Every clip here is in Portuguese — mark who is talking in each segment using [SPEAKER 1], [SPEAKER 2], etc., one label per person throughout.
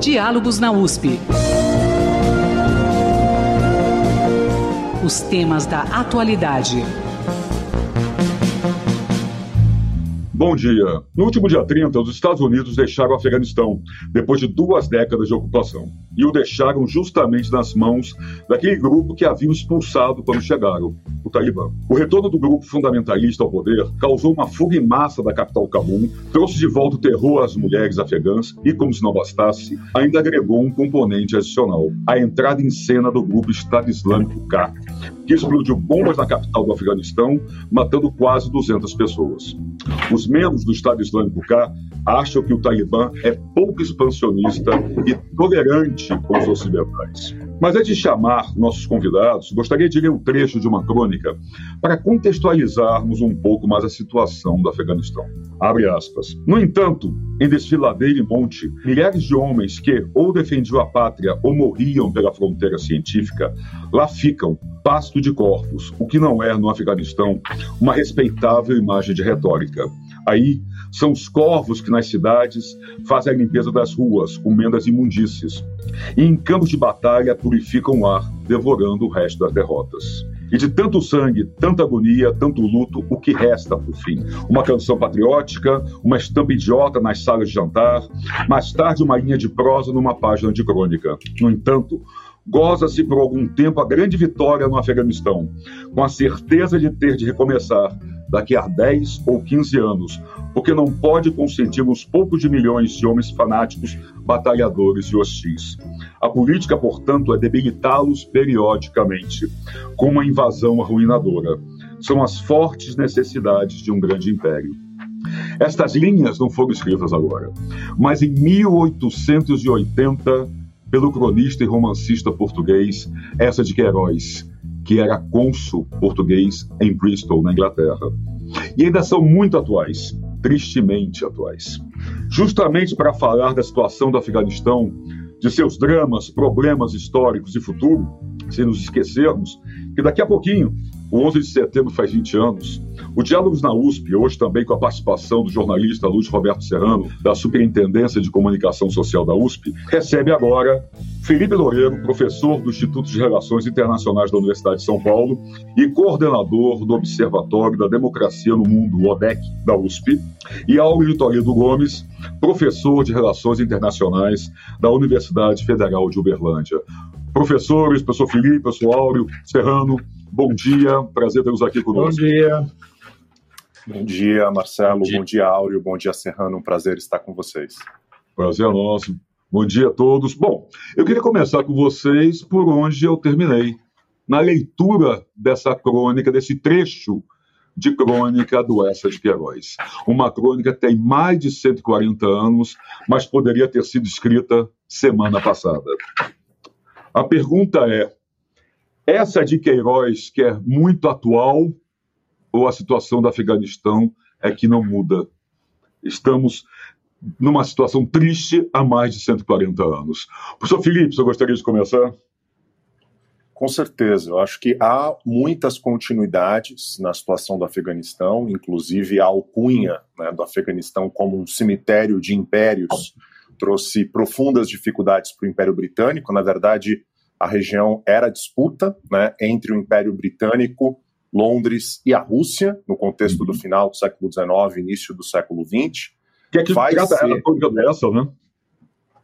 [SPEAKER 1] Diálogos na USP. Os temas da atualidade.
[SPEAKER 2] Bom dia. No último dia 30, os Estados Unidos deixaram o Afeganistão, depois de duas décadas de ocupação. E o deixaram justamente nas mãos daquele grupo que haviam expulsado quando chegaram, o Talibã. O retorno do grupo fundamentalista ao poder causou uma fuga em massa da capital Cabul, trouxe de volta o terror às mulheres afegãs e, como se não bastasse, ainda agregou um componente adicional: a entrada em cena do grupo Estado Islâmico K, que explodiu bombas na capital do Afeganistão, matando quase 200 pessoas. Os membros do Estado Islâmico K acham que o Talibã é pouco expansionista e tolerante com os ocidentais. Mas antes de chamar nossos convidados, gostaria de ler um trecho de uma crônica para contextualizarmos um pouco mais a situação do Afeganistão. Abre aspas. No entanto, em desfiladeiro e monte, milhares de homens que ou defendiam a pátria ou morriam pela fronteira científica, lá ficam, pasto de corpos, o que não é no Afeganistão uma respeitável imagem de retórica. Aí são os corvos que nas cidades fazem a limpeza das ruas, comendo as imundícies. E em campos de batalha purificam o ar, devorando o resto das derrotas. E de tanto sangue, tanta agonia, tanto luto, o que resta por fim? Uma canção patriótica, uma estampa idiota nas salas de jantar, mais tarde uma linha de prosa numa página de crônica. No entanto, goza-se por algum tempo a grande vitória no Afeganistão, com a certeza de ter de recomeçar daqui a 10 ou 15 anos, porque não pode consentir uns poucos de milhões de homens fanáticos, batalhadores e hostis. A política, portanto, é debilitá-los periodicamente, com uma invasão arruinadora. São as fortes necessidades de um grande império. Estas linhas não foram escritas agora, mas em 1880, pelo cronista e romancista português Essa de Queiroz, que era cônsul português em Bristol, na Inglaterra. E ainda são muito atuais, tristemente atuais. Justamente para falar da situação do Afeganistão, de seus dramas, problemas históricos e futuro, sem nos esquecermos que daqui a pouquinho, o 11 de setembro faz 20 anos, o Diálogos na USP, hoje também com a participação do jornalista Luiz Roberto Serrano, da Superintendência de Comunicação Social da USP, recebe agora Felipe Loureiro, professor do Instituto de Relações Internacionais da Universidade de São Paulo e coordenador do Observatório da Democracia no Mundo, ODEC, da USP, e Áureo Toledo Gomes, professor de Relações Internacionais da Universidade Federal de Uberlândia. Professores, professor Felipe, professor Áureo, Serrano, bom dia, prazer tê-los aqui conosco.
[SPEAKER 3] Bom dia.
[SPEAKER 4] Bom dia, Marcelo. Bom dia. bom dia, Áureo. Bom dia, Serrano. Um prazer estar com vocês.
[SPEAKER 2] Prazer é nosso. Bom dia a todos. Bom, eu queria começar com vocês por onde eu terminei. Na leitura dessa crônica, desse trecho de crônica do Essa de Queiroz. Uma crônica que tem mais de 140 anos, mas poderia ter sido escrita semana passada. A pergunta é: essa de Queiroz, que é muito atual, ou a situação do Afeganistão é que não muda. Estamos numa situação triste há mais de 140 anos. Professor Felipe, você gostaria de começar?
[SPEAKER 4] Com certeza, eu acho que há muitas continuidades na situação do Afeganistão, inclusive a alcunha né, do Afeganistão como um cemitério de impérios trouxe profundas dificuldades para o Império Britânico. Na verdade, a região era disputa né, entre o Império Britânico Londres e a Rússia, no contexto uhum. do final do século XIX, início do século XX.
[SPEAKER 2] Que é que vai ser... a dessa, né?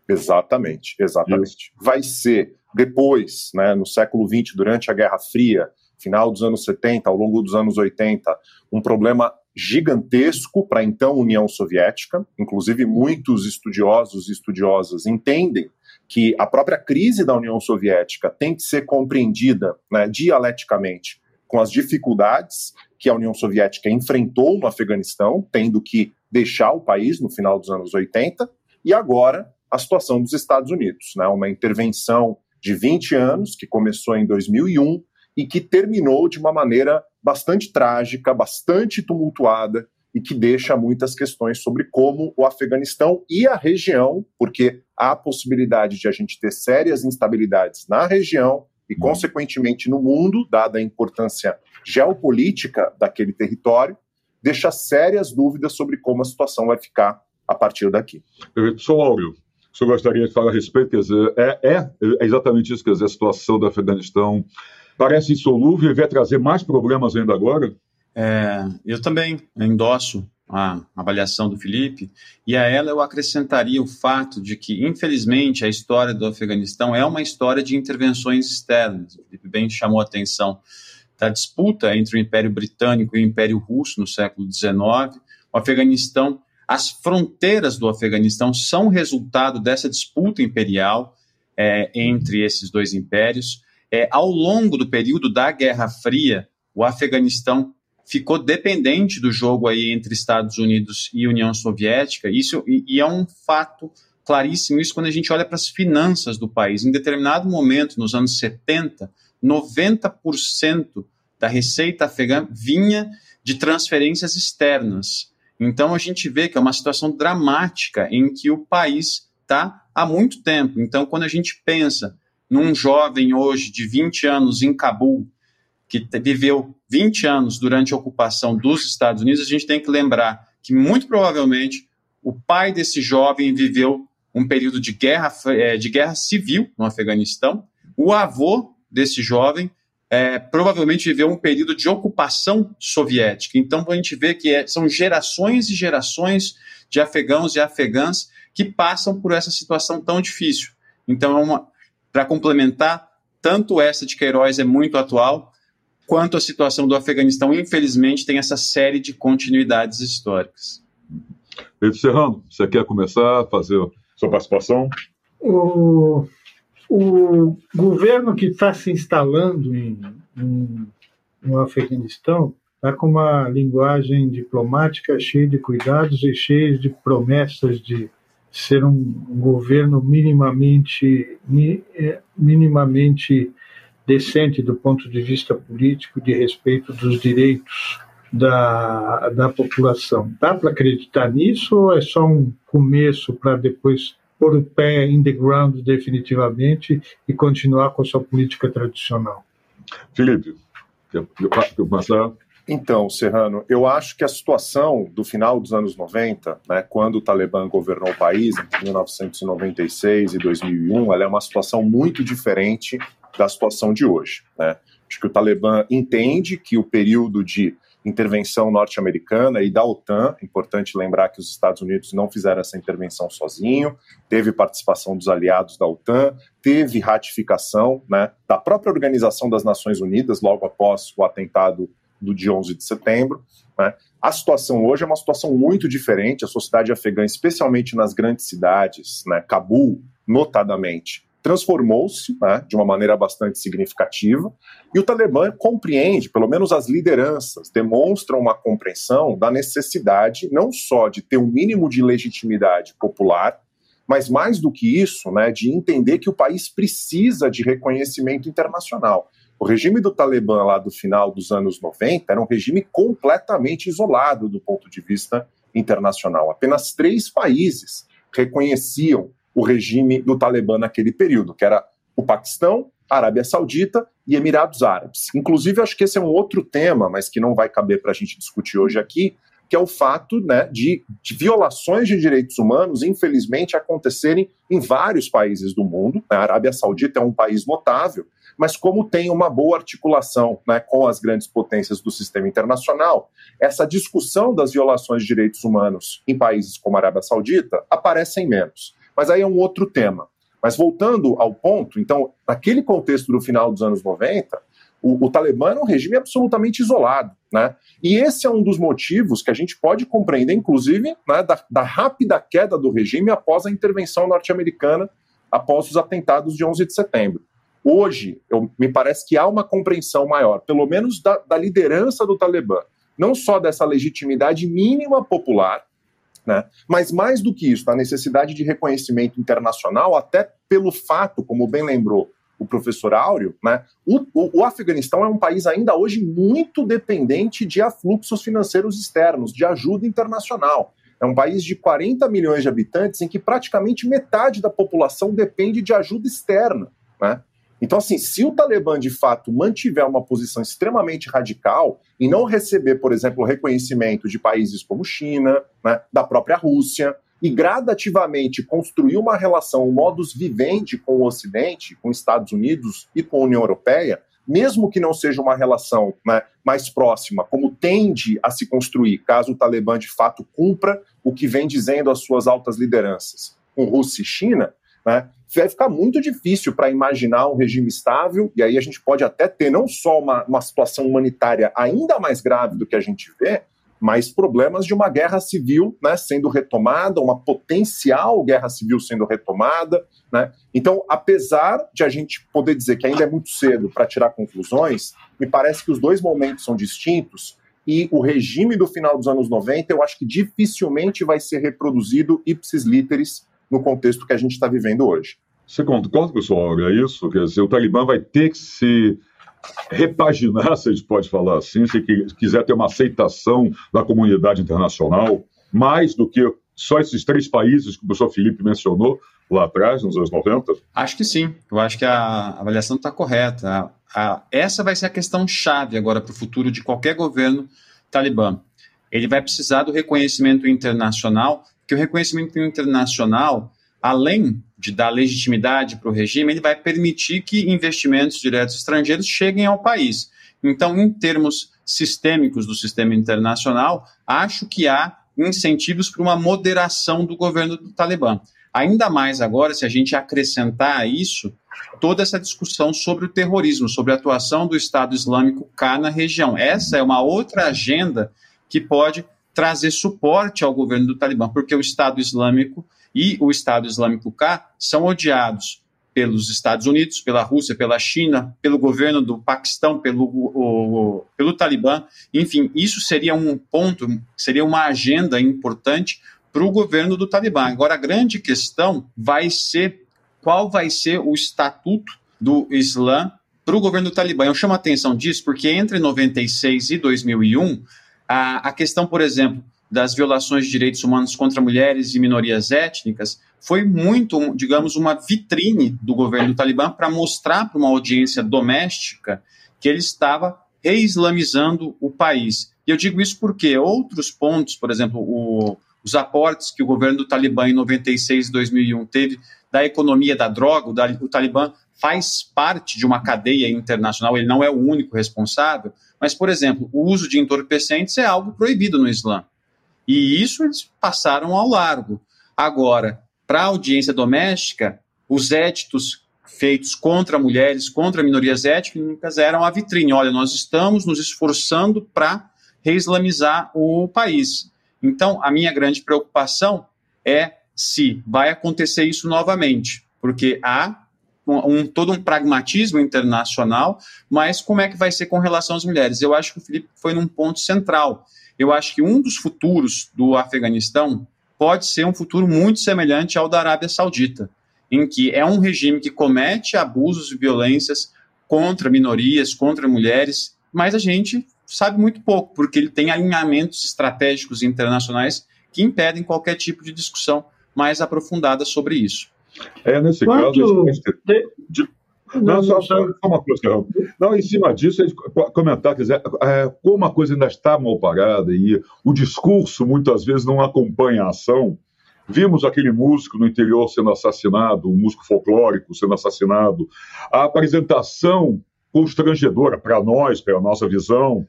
[SPEAKER 4] Exatamente, exatamente. Isso. Vai ser depois, né, no século XX, durante a Guerra Fria, final dos anos 70, ao longo dos anos 80, um problema gigantesco para a então União Soviética. Inclusive, muitos estudiosos e estudiosas entendem que a própria crise da União Soviética tem que ser compreendida né, dialeticamente com as dificuldades que a União Soviética enfrentou no Afeganistão, tendo que deixar o país no final dos anos 80, e agora a situação dos Estados Unidos, né? uma intervenção de 20 anos, que começou em 2001 e que terminou de uma maneira bastante trágica, bastante tumultuada e que deixa muitas questões sobre como o Afeganistão e a região, porque há a possibilidade de a gente ter sérias instabilidades na região e, consequentemente, no mundo, dada a importância geopolítica daquele território, deixa sérias dúvidas sobre como a situação vai ficar a partir daqui.
[SPEAKER 2] Professor Áureo, o senhor gostaria de falar a respeito? Quer dizer, é, é, é exatamente isso, quer dizer, a situação do Afeganistão parece insolúvel e vai trazer mais problemas ainda agora?
[SPEAKER 3] É, eu também endosso a avaliação do Felipe, e a ela eu acrescentaria o fato de que, infelizmente, a história do Afeganistão é uma história de intervenções externas. O Felipe bem chamou a atenção da disputa entre o Império Britânico e o Império Russo no século XIX. O Afeganistão, as fronteiras do Afeganistão são resultado dessa disputa imperial é, entre esses dois impérios. É, ao longo do período da Guerra Fria, o Afeganistão ficou dependente do jogo aí entre Estados Unidos e União Soviética. Isso e, e é um fato claríssimo isso quando a gente olha para as finanças do país. Em determinado momento, nos anos 70, 90% da receita afegã vinha de transferências externas. Então a gente vê que é uma situação dramática em que o país está há muito tempo. Então, quando a gente pensa num jovem hoje de 20 anos em Cabul, que viveu 20 anos durante a ocupação dos Estados Unidos, a gente tem que lembrar que, muito provavelmente, o pai desse jovem viveu um período de guerra, é, de guerra civil no Afeganistão. O avô desse jovem é, provavelmente viveu um período de ocupação soviética. Então, a gente vê que é, são gerações e gerações de afegãos e afegãs que passam por essa situação tão difícil. Então, é para complementar, tanto essa de Queiroz é muito atual, quanto a situação do Afeganistão, infelizmente, tem essa série de continuidades históricas.
[SPEAKER 2] Pedro Serrano, você quer começar a fazer sua participação?
[SPEAKER 5] O, o governo que está se instalando em, em, no Afeganistão está com uma linguagem diplomática cheia de cuidados e cheia de promessas de ser um governo minimamente, é, minimamente decente do ponto de vista político de respeito dos direitos da, da população. Dá para acreditar nisso ou é só um começo para depois pôr o pé in the ground definitivamente e continuar com a sua política tradicional?
[SPEAKER 2] Felipe, quer, quer começar?
[SPEAKER 4] Então, Serrano, eu acho que a situação do final dos anos 90, né, quando o Talibã governou o país, entre 1996 e 2001, ela é uma situação muito diferente da situação de hoje. Né? Acho que o Talibã entende que o período de intervenção norte-americana e da OTAN, importante lembrar que os Estados Unidos não fizeram essa intervenção sozinho, teve participação dos aliados da OTAN, teve ratificação né, da própria Organização das Nações Unidas logo após o atentado do dia 11 de setembro. Né. A situação hoje é uma situação muito diferente, a sociedade afegã, especialmente nas grandes cidades, né, Cabul, notadamente, transformou-se né, de uma maneira bastante significativa, e o Talibã compreende, pelo menos as lideranças demonstram uma compreensão da necessidade não só de ter um mínimo de legitimidade popular, mas mais do que isso, né, de entender que o país precisa de reconhecimento internacional. O regime do Talibã lá do final dos anos 90 era um regime completamente isolado do ponto de vista internacional. Apenas três países reconheciam o regime do Talibã naquele período, que era o Paquistão, Arábia Saudita e Emirados Árabes. Inclusive, acho que esse é um outro tema, mas que não vai caber para a gente discutir hoje aqui, que é o fato né, de, de, violações de direitos humanos, infelizmente, acontecerem em vários países do mundo. A Arábia Saudita é um país notável, mas como tem uma boa articulação né, com as grandes potências do sistema internacional, essa discussão das violações de direitos humanos em países como a Arábia Saudita aparecem menos. Mas aí é um outro tema. Mas voltando ao ponto, então, naquele contexto do final dos anos 90, o, o Talibã era um regime absolutamente isolado. Né? E esse é um dos motivos que a gente pode compreender, inclusive, né, da, da rápida queda do regime após a intervenção norte-americana, após os atentados de 11 de setembro. Hoje, eu, me parece que há uma compreensão maior, pelo menos da, da liderança do Talibã, não só dessa legitimidade mínima popular, né? Mas mais do que isso, a necessidade de reconhecimento internacional, até pelo fato, como bem lembrou o professor Áureo, né, o, o, o, Afeganistão é um país ainda hoje muito dependente de afluxos financeiros externos, de ajuda internacional. É um país de 40 milhões de habitantes em que praticamente metade da população depende de ajuda externa. Né? Então, assim, se o Talibã de fato mantiver uma posição extremamente radical e não receber, por exemplo, reconhecimento de países como China, né, da própria Rússia, e gradativamente construir uma relação, um modus vivendi com o Ocidente, com os Estados Unidos e com a União Europeia, mesmo que não seja uma relação né, mais próxima, como tende a se construir, caso o Talibã de fato cumpra o que vem dizendo as suas altas lideranças com Rússia e China, né, vai ficar muito difícil para imaginar um regime estável, e aí a gente pode até ter não só uma, uma situação humanitária ainda mais grave do que a gente vê, mas problemas de uma guerra civil né, sendo retomada, uma potencial guerra civil sendo retomada. Né? Então, apesar de a gente poder dizer que ainda é muito cedo para tirar conclusões, me parece que os dois momentos são distintos e o regime do final dos anos 90 eu acho que dificilmente vai ser reproduzido ipsis literis no contexto que a gente está vivendo hoje.
[SPEAKER 2] Você concorda, pessoal? É isso? Quer dizer, o Talibã vai ter que se repaginar, se a gente pode falar assim, se quiser ter uma aceitação da comunidade internacional, mais do que só esses três países que o professor Felipe mencionou lá atrás, nos anos 90?
[SPEAKER 3] Acho que sim. Eu acho que a avaliação está correta. A, a, essa vai ser a questão chave agora para o futuro de qualquer governo talibã. Ele vai precisar do reconhecimento internacional, que o reconhecimento internacional, além de dar legitimidade para o regime, ele vai permitir que investimentos diretos estrangeiros cheguem ao país. Então, em termos sistêmicos do sistema internacional, acho que há incentivos para uma moderação do governo do Talibã. Ainda mais agora, se a gente acrescentar a isso toda essa discussão sobre o terrorismo, sobre a atuação do Estado Islâmico cá na região. Essa é uma outra agenda que pode trazer suporte ao governo do Talibã, porque o Estado Islâmico e o Estado Islâmico cá são odiados pelos Estados Unidos, pela Rússia, pela China, pelo governo do Paquistão, pelo, o, pelo Talibã. Enfim, isso seria um ponto, seria uma agenda importante para o governo do Talibã. Agora, a grande questão vai ser qual vai ser o estatuto do Islã para o governo do Talibã. Eu chamo a atenção disso porque entre 96 e 2001, a, a questão, por exemplo, das violações de direitos humanos contra mulheres e minorias étnicas foi muito, digamos, uma vitrine do governo do Talibã para mostrar para uma audiência doméstica que ele estava reislamizando o país. E eu digo isso porque outros pontos, por exemplo, o, os aportes que o governo do Talibã em 96 e 2001 teve da economia da droga, o, o Talibã faz parte de uma cadeia internacional, ele não é o único responsável, mas, por exemplo, o uso de entorpecentes é algo proibido no Islã. E isso eles passaram ao largo. Agora, para a audiência doméstica, os éditos feitos contra mulheres, contra minorias étnicas, eram a vitrine. Olha, nós estamos nos esforçando para reislamizar o país. Então, a minha grande preocupação é se vai acontecer isso novamente, porque há um, todo um pragmatismo internacional, mas como é que vai ser com relação às mulheres? Eu acho que o Felipe foi num ponto central eu acho que um dos futuros do Afeganistão pode ser um futuro muito semelhante ao da Arábia Saudita, em que é um regime que comete abusos e violências contra minorias, contra mulheres, mas a gente sabe muito pouco, porque ele tem alinhamentos estratégicos internacionais que impedem qualquer tipo de discussão mais aprofundada sobre isso.
[SPEAKER 2] É, nesse Quanto caso, de, não, só, só uma coisa, Não, em cima disso, comentar, quer dizer, é, como a coisa ainda está mal parada e o discurso muitas vezes não acompanha a ação. Vimos aquele músico no interior sendo assassinado, um músico folclórico sendo assassinado. A apresentação constrangedora para nós, pela nossa visão,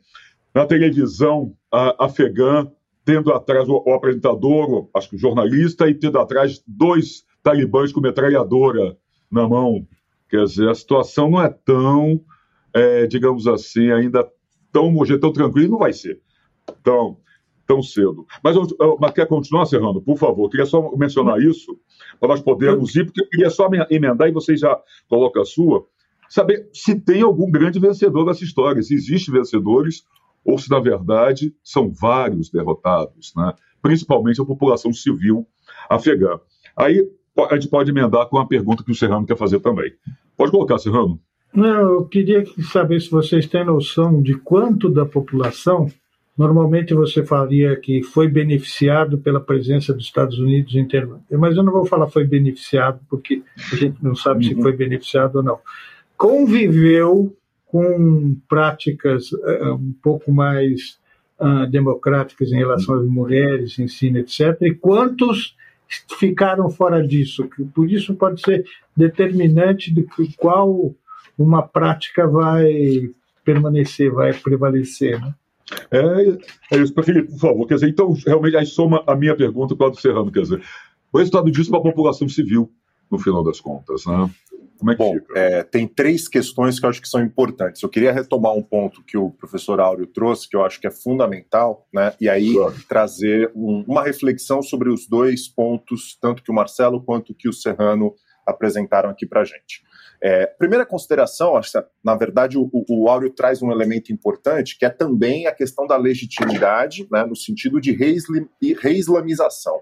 [SPEAKER 2] na televisão a, afegã, tendo atrás o, o apresentador, acho que o jornalista, e tendo atrás dois talibãs com metralhadora na mão. Quer dizer, a situação não é tão, é, digamos assim, ainda tão homogênea, tão tranquila, não vai ser tão, tão cedo. Mas, mas quer continuar, Serrano? Por favor, queria só mencionar isso, para nós podermos ir, porque eu queria só emendar e você já coloca a sua, saber se tem algum grande vencedor dessa história, se existem vencedores ou se, na verdade, são vários derrotados, né? principalmente a população civil afegã. Aí a gente pode emendar com a pergunta que o Serrano quer fazer também. Pode colocar, Serrano.
[SPEAKER 5] Não, eu queria saber se vocês têm noção de quanto da população normalmente você falaria que foi beneficiado pela presença dos Estados Unidos em termos. Mas eu não vou falar foi beneficiado, porque a gente não sabe uhum. se foi beneficiado ou não. conviveu com práticas uh, um pouco mais uh, democráticas em relação às mulheres, ensino, etc. E quantos ficaram fora disso? Por isso pode ser determinante de qual uma prática vai permanecer, vai prevalecer. Né?
[SPEAKER 2] É, é isso, Felipe, por favor. Quer dizer, então, realmente, aí soma a minha pergunta, Claudio Serrano, quer dizer, o resultado disso para a população civil, no final das contas, né?
[SPEAKER 4] Como é que Bom, fica? É, tem três questões que eu acho que são importantes. Eu queria retomar um ponto que o professor Áureo trouxe, que eu acho que é fundamental, né? E aí claro. trazer um, uma reflexão sobre os dois pontos, tanto que o Marcelo quanto que o Serrano apresentaram aqui para a gente. É, primeira consideração, acho que, na verdade, o, o Áureo traz um elemento importante, que é também a questão da legitimidade, né, no sentido de reislamização.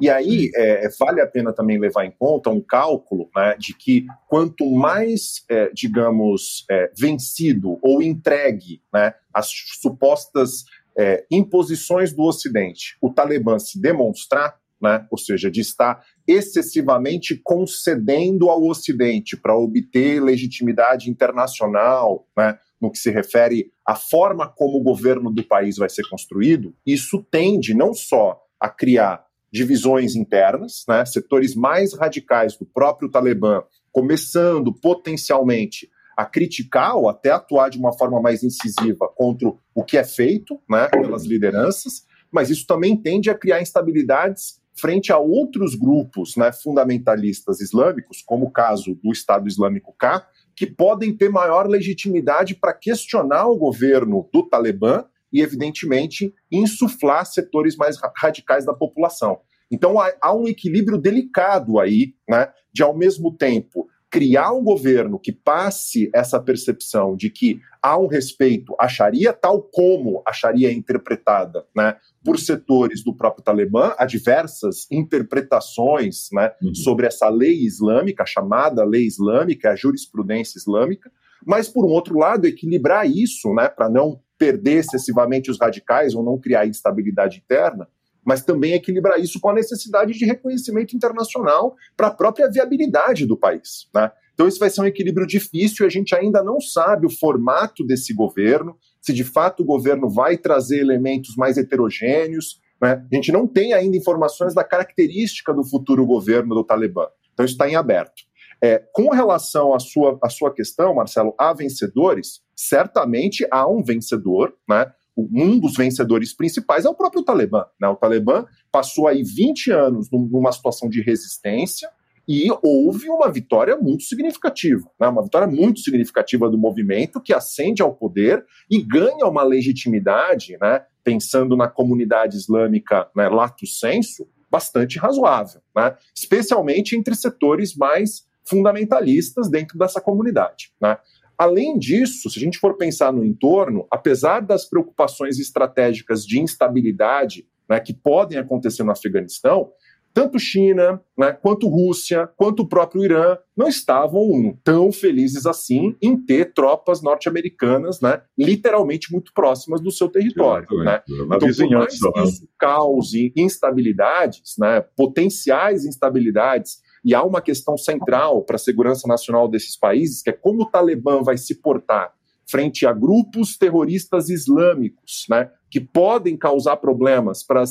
[SPEAKER 4] E aí é, vale a pena também levar em conta um cálculo né, de que quanto mais, é, digamos, é, vencido ou entregue né, as supostas é, imposições do Ocidente o Talibã se demonstrar, né? ou seja, de estar excessivamente concedendo ao Ocidente para obter legitimidade internacional, né? no que se refere à forma como o governo do país vai ser construído, isso tende não só a criar divisões internas, né? setores mais radicais do próprio Talibã, começando potencialmente a criticar ou até atuar de uma forma mais incisiva contra o que é feito né, pelas lideranças, mas isso também tende a criar instabilidades frente a outros grupos né, fundamentalistas islâmicos, como o caso do Estado Islâmico K, que podem ter maior legitimidade para questionar o governo do Talibã e, evidentemente, insuflar setores mais radicais da população. Então há, um equilíbrio delicado aí, né, de ao mesmo tempo criar um governo que passe essa percepção de que há um respeito à Sharia, tal como a Sharia é interpretada né, por setores do próprio Talibã, há diversas interpretações né, uhum. sobre essa lei islâmica, a chamada lei islâmica, a jurisprudência islâmica, mas, por um outro lado, equilibrar isso, né, para não perder excessivamente os radicais ou não criar instabilidade interna, mas também equilibrar isso com a necessidade de reconhecimento internacional para a própria viabilidade do país. Né? Então, isso vai ser um equilíbrio difícil e a gente ainda não sabe o formato desse governo, se de fato o governo vai trazer elementos mais heterogêneos. Né? A gente não tem ainda informações da característica do futuro governo do Talibã. Então, isso está em aberto. É, com relação à sua, à sua questão, Marcelo, há vencedores? Certamente há um vencedor, né? um dos vencedores principais é o próprio Talibã. Né? O Talibã passou aí 20 anos numa situação de resistência e houve uma vitória muito significativa, né? uma vitória muito significativa do movimento que ascende ao poder e ganha uma legitimidade, né? pensando na comunidade islâmica né, lato senso, bastante razoável, né? especialmente entre setores mais fundamentalistas dentro dessa comunidade. Né? Além disso, se a gente for pensar no entorno, apesar das preocupações estratégicas de instabilidade né, que podem acontecer no Afeganistão, tanto China, né, quanto Rússia, quanto o próprio Irã não estavam tão felizes assim em ter tropas norte-americanas, né, literalmente muito próximas do seu território. Né? Então, por mais que isso cause instabilidades, né, potenciais instabilidades e há uma questão central para a segurança nacional desses países, que é como o Talibã vai se portar frente a grupos terroristas islâmicos, né, que podem causar problemas para,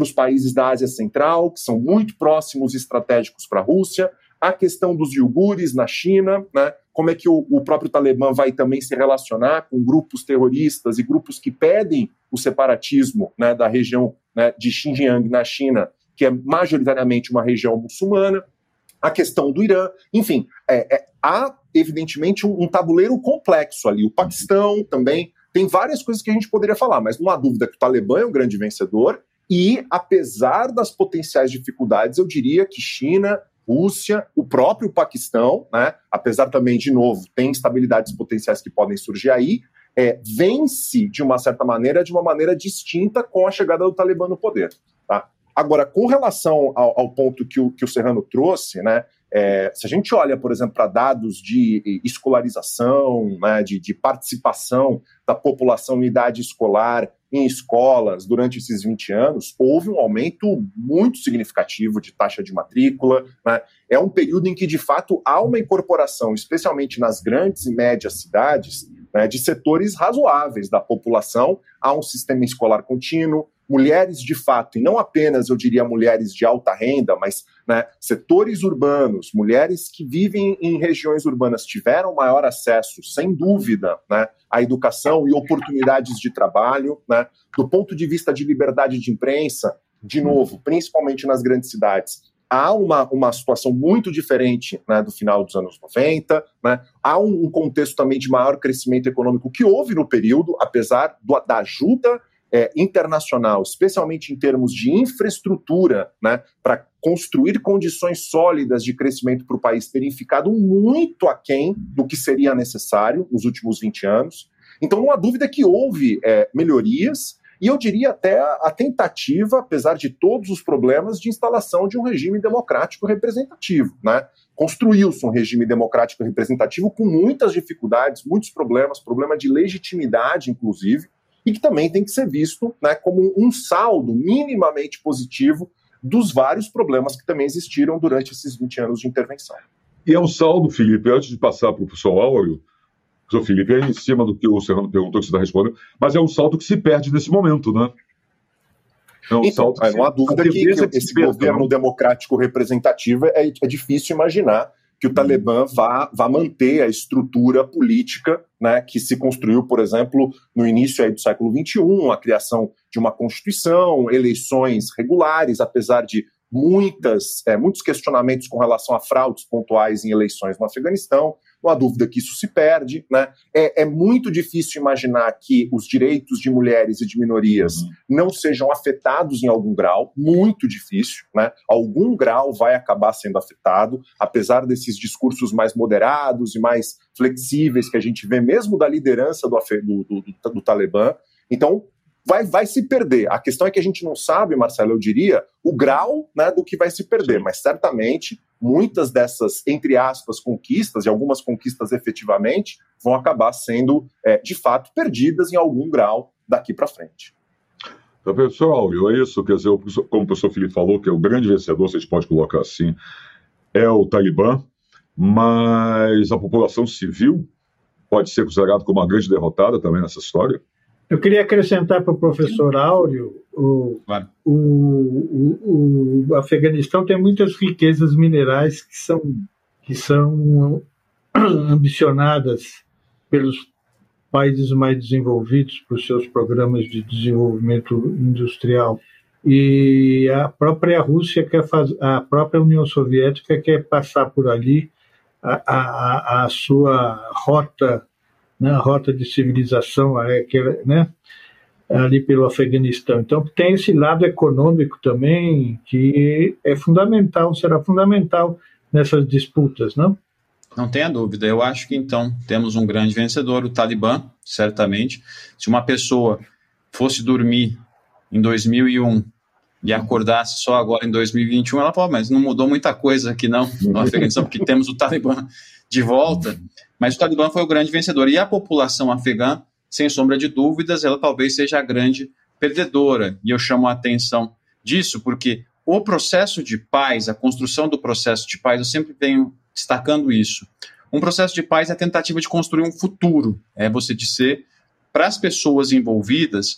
[SPEAKER 4] os países da Ásia Central, que são muito próximos e estratégicos para a Rússia, a questão dos iugures na China, né, como é que o, o, próprio Talibã vai também se relacionar com grupos terroristas e grupos que pedem o separatismo né, da região né, de Xinjiang na China, que é majoritariamente uma região muçulmana a questão do Irã, enfim, é, é, há evidentemente um, um, tabuleiro complexo ali. O Paquistão também tem várias coisas que a gente poderia falar, mas não há dúvida que o Talibã é um grande vencedor e, apesar das potenciais dificuldades, eu diria que China, Rússia, o próprio Paquistão, né, apesar também, de novo, tem instabilidades potenciais que podem surgir aí, é, vence de uma certa maneira, de uma maneira distinta com a chegada do Talibã no poder. Agora, com relação ao, ao ponto que o, que o Serrano trouxe, né, É, se a gente olha, por exemplo, para dados de escolarização, né, de, de, participação da população em idade escolar em escolas durante esses 20 anos, houve um aumento muito significativo de taxa de matrícula. Né? É um período em que, de fato, há uma incorporação, especialmente nas grandes e médias cidades, né, de setores razoáveis da população a um sistema escolar contínuo, mulheres de fato, e não apenas, eu diria, mulheres de alta renda, mas né, setores urbanos, mulheres que vivem em regiões urbanas tiveram maior acesso, sem dúvida, né, à educação e oportunidades de trabalho. Né, do ponto de vista de liberdade de imprensa, de novo, principalmente nas grandes cidades, há uma, uma situação muito diferente né, do final dos anos 90, né, há um, um, contexto também de maior crescimento econômico que houve no período, apesar do, da ajuda é, internacional, especialmente em termos de infraestrutura, né, para construir condições sólidas de crescimento para o país, terem ficado muito aquém do que seria necessário nos últimos 20 anos. Então, não há dúvida que houve é, melhorias, e eu diria até a tentativa, apesar de todos os problemas, de instalação de um regime democrático representativo. Né? Construiu-se um regime democrático representativo com muitas dificuldades, muitos problemas, problema de legitimidade, inclusive, e que também tem que ser visto né, como um saldo minimamente positivo dos vários problemas que também existiram durante esses 20 anos de intervenção.
[SPEAKER 2] E é um saldo, Felipe, antes de passar para o professor Áureo, professor Felipe, é em cima do que o Serrano perguntou, que você está respondendo, mas é um salto que se perde nesse momento, né?
[SPEAKER 4] É um então, salto não há dúvida que, que esse governo não. democrático representativo é, é difícil imaginar que o Talibã vá, vá manter a estrutura política né, que se construiu, por exemplo, no início do século XXI, a criação de uma constituição, eleições regulares, apesar de muitas, é, muitos questionamentos com relação a fraudes pontuais em eleições no Afeganistão, não há dúvida que isso se perde. Né? É, é muito difícil imaginar que os direitos de mulheres e de minorias uhum. não sejam afetados em algum grau, muito difícil. Né? Algum grau vai acabar sendo afetado, apesar desses discursos mais moderados e mais flexíveis que a gente vê mesmo da liderança do, do, do, do Talibã. Então, vai, vai se perder. A questão é que a gente não sabe, Marcelo, eu diria, o grau né, do que vai se perder, mas certamente muitas dessas, entre aspas, conquistas, e algumas conquistas efetivamente, vão acabar sendo, é, de fato, perdidas em algum grau daqui para frente.
[SPEAKER 2] Então, pessoal, é isso. Quer dizer, como o professor Felipe falou, que é o grande vencedor, se a gente pode colocar assim, é o Talibã, mas a população civil pode ser considerada como uma grande derrotada também nessa história?
[SPEAKER 5] Eu queria acrescentar para o professor Áureo, o, claro. o, o, o, Afeganistão tem muitas riquezas minerais que são, que são ambicionadas pelos países mais desenvolvidos por seus programas de desenvolvimento industrial. E a própria Rússia quer fazer, a própria União Soviética quer passar por ali a, a, a sua rota né, a rota de civilização aquela, né, ali pelo Afeganistão. Então tem esse lado econômico também que é fundamental, será fundamental nessas disputas, não?
[SPEAKER 3] Não tenha dúvida. Eu acho que então temos um grande vencedor, o Talibã, certamente. Se uma pessoa fosse dormir em 2001 e acordasse só agora em 2021, ela fala, mas não mudou muita coisa aqui não no Afeganistão, porque temos o Talibã de volta. Mas o Talibã foi o grande vencedor. E a população afegã, sem sombra de dúvidas, ela talvez seja a grande perdedora. E eu chamo a atenção disso porque o processo de paz, a construção do processo de paz, eu sempre venho destacando isso. Um processo de paz é a tentativa de construir um futuro. É você dizer para as pessoas envolvidas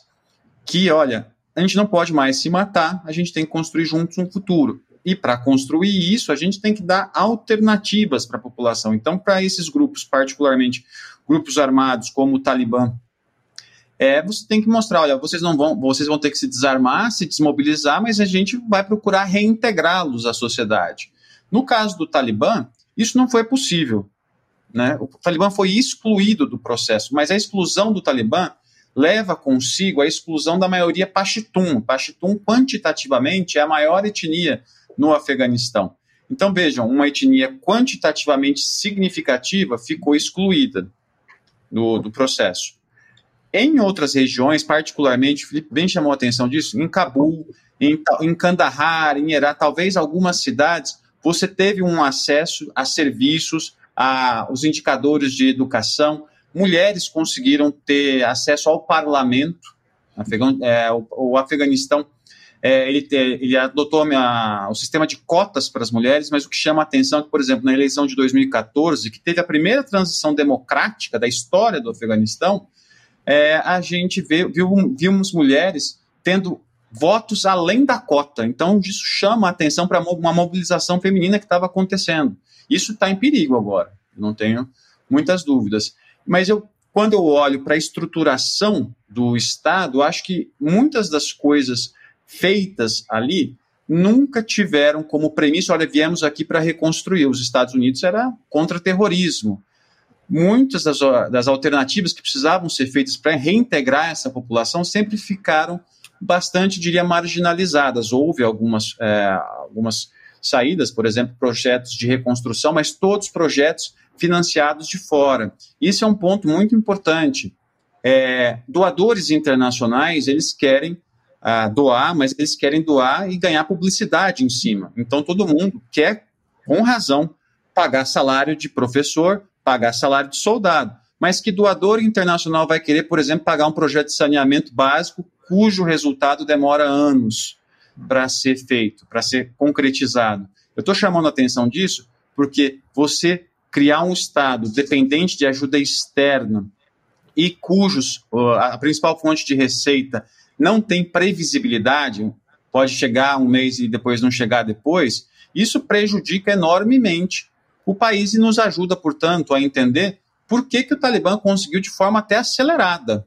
[SPEAKER 3] que, olha, a gente não pode mais se matar, a gente tem que construir juntos um futuro. E para construir isso, a gente tem que dar alternativas para a população. Então, para esses grupos, particularmente grupos armados como o Talibã, é, você tem que mostrar, olha, vocês não vão, vocês vão ter que se desarmar, se desmobilizar, mas a gente vai procurar reintegrá-los à sociedade. No caso do Talibã, isso não foi possível. Né? O Talibã foi excluído do processo, mas a exclusão do Talibã leva consigo a exclusão da maioria Pashtun. Pashtun, quantitativamente, é a maior etnia no Afeganistão. Então, vejam, uma etnia quantitativamente significativa ficou excluída do, do processo. Em outras regiões, particularmente, o Felipe bem chamou a atenção disso, em Cabul, em, em Kandahar, em Herat, talvez algumas cidades, você teve um acesso a serviços, a os indicadores de educação, mulheres conseguiram ter acesso ao parlamento, é, o, o Afeganistão é, ele, ele, adotou a, o sistema de cotas para as mulheres, mas o que chama a atenção é que, por exemplo, na eleição de 2014, que teve a primeira transição democrática da história do Afeganistão, é, a gente vê, viu, vimos mulheres tendo votos além da cota. Então, isso chama a atenção para uma mobilização feminina que estava acontecendo. Isso está em perigo agora, não tenho muitas dúvidas. Mas eu, quando eu olho para a estruturação do Estado, acho que muitas das coisas feitas ali nunca tiveram como premissa, olha, viemos aqui para reconstruir. Os Estados Unidos era contra terrorismo. Muitas das, das alternativas que precisavam ser feitas para reintegrar essa população sempre ficaram bastante, diria, marginalizadas. Houve algumas, é, algumas saídas, por exemplo, projetos de reconstrução, mas todos projetos financiados de fora. Isso é um ponto muito importante. É, doadores internacionais, eles querem a doar, mas eles querem doar e ganhar publicidade em cima. Então todo mundo quer, com razão, pagar salário de professor, pagar salário de soldado. Mas que doador internacional vai querer, por exemplo, pagar um projeto de saneamento básico cujo resultado demora anos para ser feito, para ser concretizado? Eu estou chamando a atenção disso porque você criar um Estado dependente de ajuda externa e cujos a principal fonte de receita não tem previsibilidade, pode chegar um mês e depois não chegar depois, isso prejudica enormemente o país e nos ajuda, portanto, a entender por que, que o Talibã conseguiu, de forma até acelerada,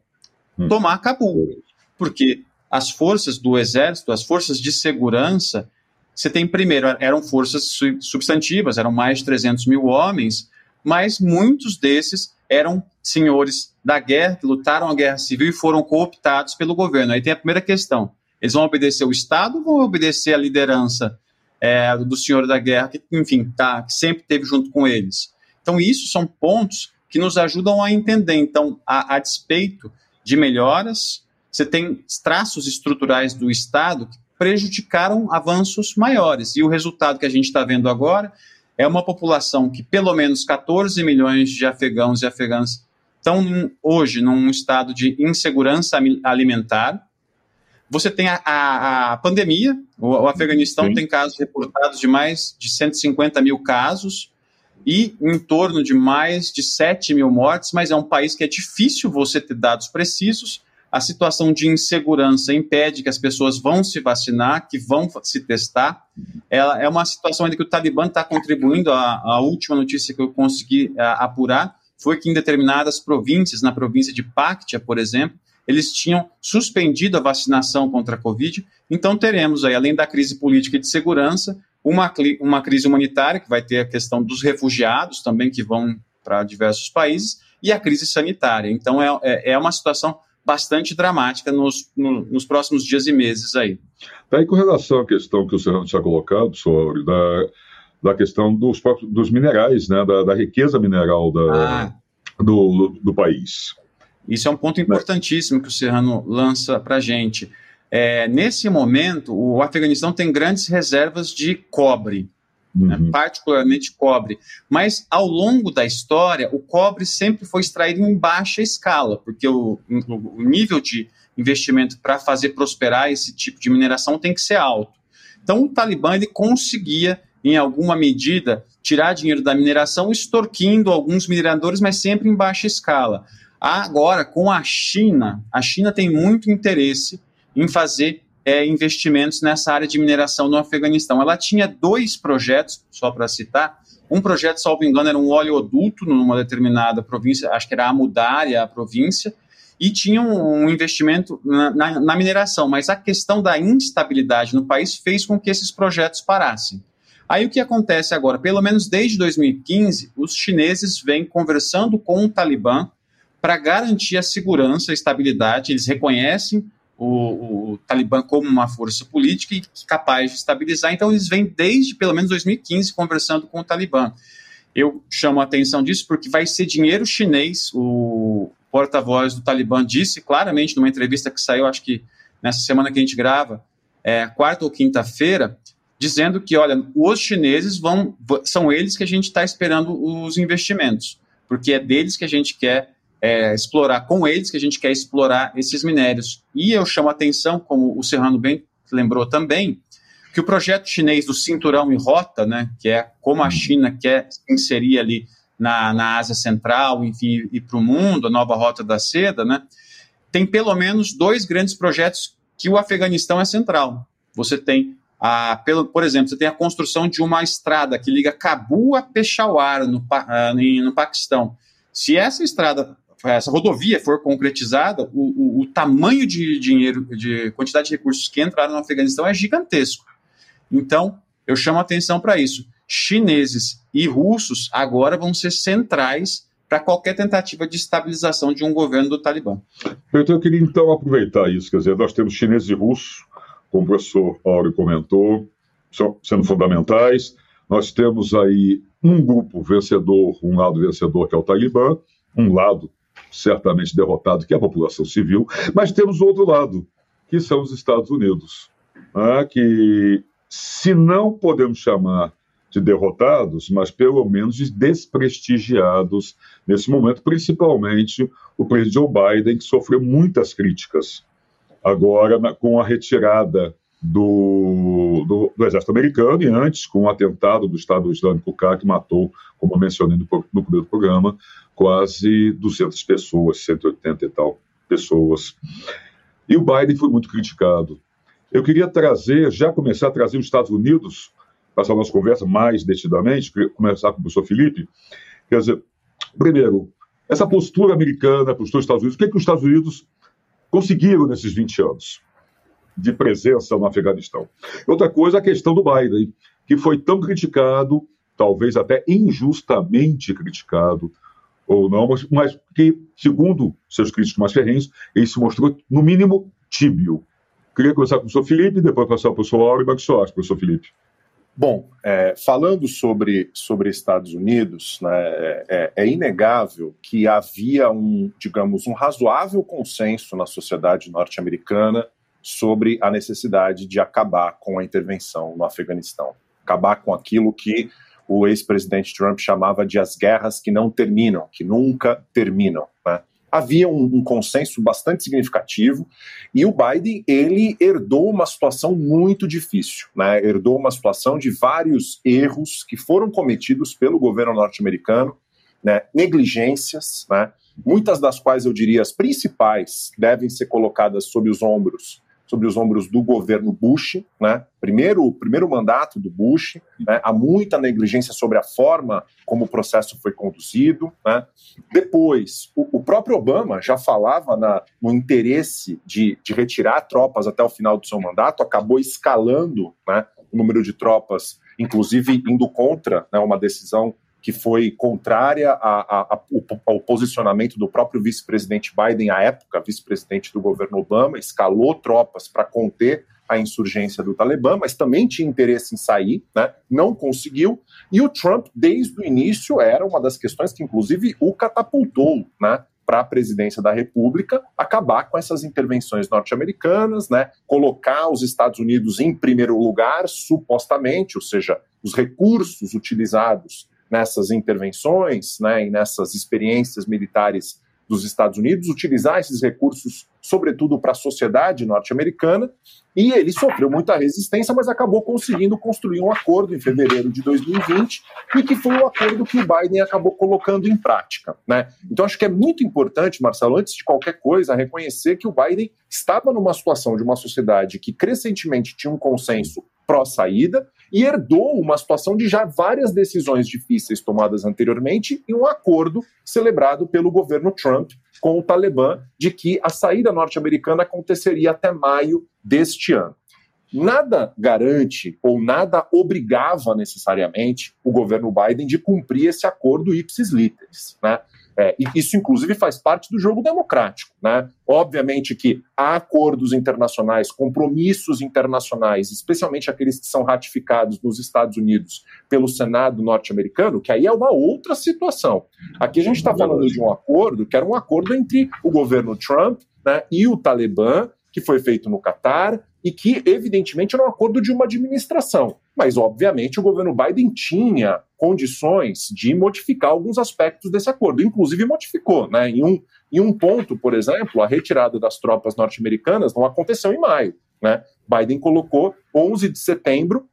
[SPEAKER 3] hum. tomar Cabul. Porque as forças do exército, as forças de segurança, você tem primeiro, eram forças substantivas, eram mais de 300 mil homens, mas muitos desses eram senhores da guerra, que lutaram a guerra civil e foram cooptados pelo governo. Aí tem a primeira questão: eles vão obedecer o Estado ou vão obedecer a liderança é, do senhor da guerra, que, enfim, tá, que sempre teve junto com eles? Então, isso são pontos que nos ajudam a entender. Então, a, a despeito de melhoras, você tem traços estruturais do Estado que prejudicaram avanços maiores. E o resultado que a gente está vendo agora é uma população que pelo menos 14 milhões de afegãos e afegãs estão hoje num estado de insegurança alimentar. Você tem a, a, a pandemia, o, o Afeganistão Sim. tem casos reportados de mais de 150 mil casos e em torno de mais de 7 mil mortes, mas é um país que é difícil você ter dados precisos a situação de insegurança impede que as pessoas vão se vacinar, que vão se testar. Ela é uma situação ainda que o Talibã está contribuindo. A, a, última notícia que eu consegui a, apurar foi que em determinadas províncias, na província de Paktia, por exemplo, eles tinham suspendido a vacinação contra a Covid. Então teremos aí, além da crise política e de segurança, uma, uma crise humanitária, que vai ter a questão dos refugiados também, que vão para diversos países, e a crise sanitária. Então é, é, é uma situação bastante dramática nos, no, nos próximos dias e meses aí.
[SPEAKER 2] Daí, com relação à questão que o Serrano tinha colocado sobre da, da questão dos, dos minerais, né, da, da riqueza mineral da, ah. do, do, do, país.
[SPEAKER 3] Isso é um ponto importantíssimo que o Serrano lança para a gente. É, nesse momento, o Afeganistão tem grandes reservas de cobre né, uhum. particularmente cobre. Mas ao longo da história, o cobre sempre foi extraído em baixa escala, porque o, o nível de investimento para fazer prosperar esse tipo de mineração tem que ser alto. Então o Talibã ele conseguia, em alguma medida, tirar dinheiro da mineração, extorquindo alguns mineradores, mas sempre em baixa escala. Agora, com a China, a China tem muito interesse em fazer é, investimentos nessa área de mineração no Afeganistão. Ela tinha dois projetos, só para citar. Um projeto, salvo engano, era um oleoduto numa determinada província, acho que era a Mudária, a província, e tinha um, investimento na, na, na, mineração, mas a questão da instabilidade no país fez com que esses projetos parassem. Aí o que acontece agora? Pelo menos desde 2015, os chineses vêm conversando com o Talibã para garantir a segurança, a estabilidade, eles reconhecem o, o, Talibã como uma força política e capaz de estabilizar. Então, eles vêm desde pelo menos 2015 conversando com o Talibã. Eu chamo a atenção disso porque vai ser dinheiro chinês. O porta-voz do Talibã disse claramente numa entrevista que saiu, acho que nessa semana que a gente grava, é, quarta ou quinta-feira, dizendo que, olha, os chineses vão, são eles que a gente está esperando os investimentos, porque é deles que a gente quer é, explorar, com eles que a gente quer explorar esses minérios. E eu chamo a atenção, como o Serrano bem lembrou também, que o projeto chinês do cinturão e rota, né, que é como a uhum. China quer inserir ali na, na Ásia Central, enfim, e para o mundo, a nova rota da seda, né, tem pelo menos dois grandes projetos que o Afeganistão é central. Você tem, a, pelo, por exemplo, você tem a construção de uma estrada que liga Cabul a Peshawar, no, uh, no Paquistão. Se essa estrada essa rodovia for concretizada, o, o, o, tamanho de dinheiro, de quantidade de recursos que entraram no Afeganistão é gigantesco. Então, eu chamo atenção para isso. Chineses e russos agora vão ser centrais para qualquer tentativa de estabilização de um governo do Talibã.
[SPEAKER 2] Então, eu queria então aproveitar isso, quer dizer, nós temos chineses e russos, como o professor Áureo comentou, sendo fundamentais. Nós temos aí um grupo vencedor, um lado vencedor que é o Talibã, um lado certamente derrotado, que é a população civil, mas temos outro lado, que são os Estados Unidos, né, que se não podemos chamar de derrotados, mas pelo menos de desprestigiados nesse momento, principalmente o presidente Joe Biden, que sofreu muitas críticas agora com a retirada do, do, do, exército americano e antes com o atentado do Estado Islâmico K, que matou, como eu mencionei no, no primeiro programa, quase 200 pessoas, 180 e tal pessoas. E o Biden foi muito criticado. Eu queria trazer, já começar a trazer os Estados Unidos, passar a nossa conversa mais detidamente, começar com o professor Felipe. Quer dizer, primeiro, essa postura americana, postura dos Estados Unidos, o que, é que os Estados Unidos conseguiram nesses 20 anos de presença no Afeganistão? Outra coisa, a questão do Biden, que foi tão criticado, talvez até injustamente criticado, ou não, mas, mas que, segundo seus críticos mais ferrenhos, ele se mostrou, no mínimo, tíbio. Queria começar com o professor Felipe, depois passar para o professor Auro e o que acha, professor Felipe?
[SPEAKER 4] Bom, é, falando sobre, sobre Estados Unidos, né, é, é, é, inegável que havia um, digamos, um razoável consenso na sociedade norte-americana sobre a necessidade de acabar com a intervenção no Afeganistão, acabar com aquilo que o ex-presidente Trump chamava de as guerras que não terminam, que nunca terminam. Né? havia um, um, consenso bastante significativo e o Biden ele herdou uma situação muito difícil, né? Herdou uma situação de vários erros que foram cometidos pelo governo norte-americano, né? Negligências, né? Muitas das quais eu diria as principais devem ser colocadas sob os ombros sobre os ombros do governo Bush, né? Primeiro, primeiro mandato do Bush, né? há muita negligência sobre a forma como o processo foi conduzido, né? Depois, o, o, próprio Obama já falava na, no interesse de, de retirar tropas até o final do seu mandato, acabou escalando, né? O número de tropas, inclusive indo contra né, uma decisão que foi contrária ao posicionamento do próprio vice-presidente Biden à época, vice-presidente do governo Obama, escalou tropas para conter a insurgência do Talibã, mas também tinha interesse em sair, né? não conseguiu. E o Trump, desde o início, era uma das questões que, inclusive, o catapultou né? para a presidência da República, acabar com essas intervenções norte-americanas, né? colocar os Estados Unidos em primeiro lugar, supostamente, ou seja, os recursos utilizados nessas intervenções né, e nessas experiências militares dos Estados Unidos, utilizar esses recursos, sobretudo para a sociedade norte-americana, e ele sofreu muita resistência, mas acabou conseguindo construir um acordo em fevereiro de 2020, e que foi o um acordo que o Biden acabou colocando em prática. Né? Então, acho que é muito importante, Marcelo, antes de qualquer coisa, reconhecer que o Biden estava numa situação de uma sociedade que crescentemente tinha um consenso pró-saída, e herdou uma situação de já várias decisões difíceis tomadas anteriormente e um acordo celebrado pelo governo Trump com o Talibã de que a saída norte-americana aconteceria até maio deste ano. Nada garante ou nada obrigava necessariamente o governo Biden de cumprir esse acordo ipsis literis. Né? É, isso, inclusive, faz parte do jogo democrático. Né? Obviamente que há acordos internacionais, compromissos internacionais, especialmente aqueles que são ratificados nos Estados Unidos pelo Senado norte-americano, que aí é uma outra situação. Aqui a gente está falando de um acordo que era um acordo entre o governo Trump né, e o Talibã, que foi feito no Catar, e que, evidentemente, era um acordo de uma administração. Mas, obviamente, o governo Biden tinha condições de modificar alguns aspectos desse acordo, inclusive modificou. Né? Em, um, em um ponto, por exemplo, a retirada das tropas norte-americanas não aconteceu em maio. Né? Biden colocou 11 de setembro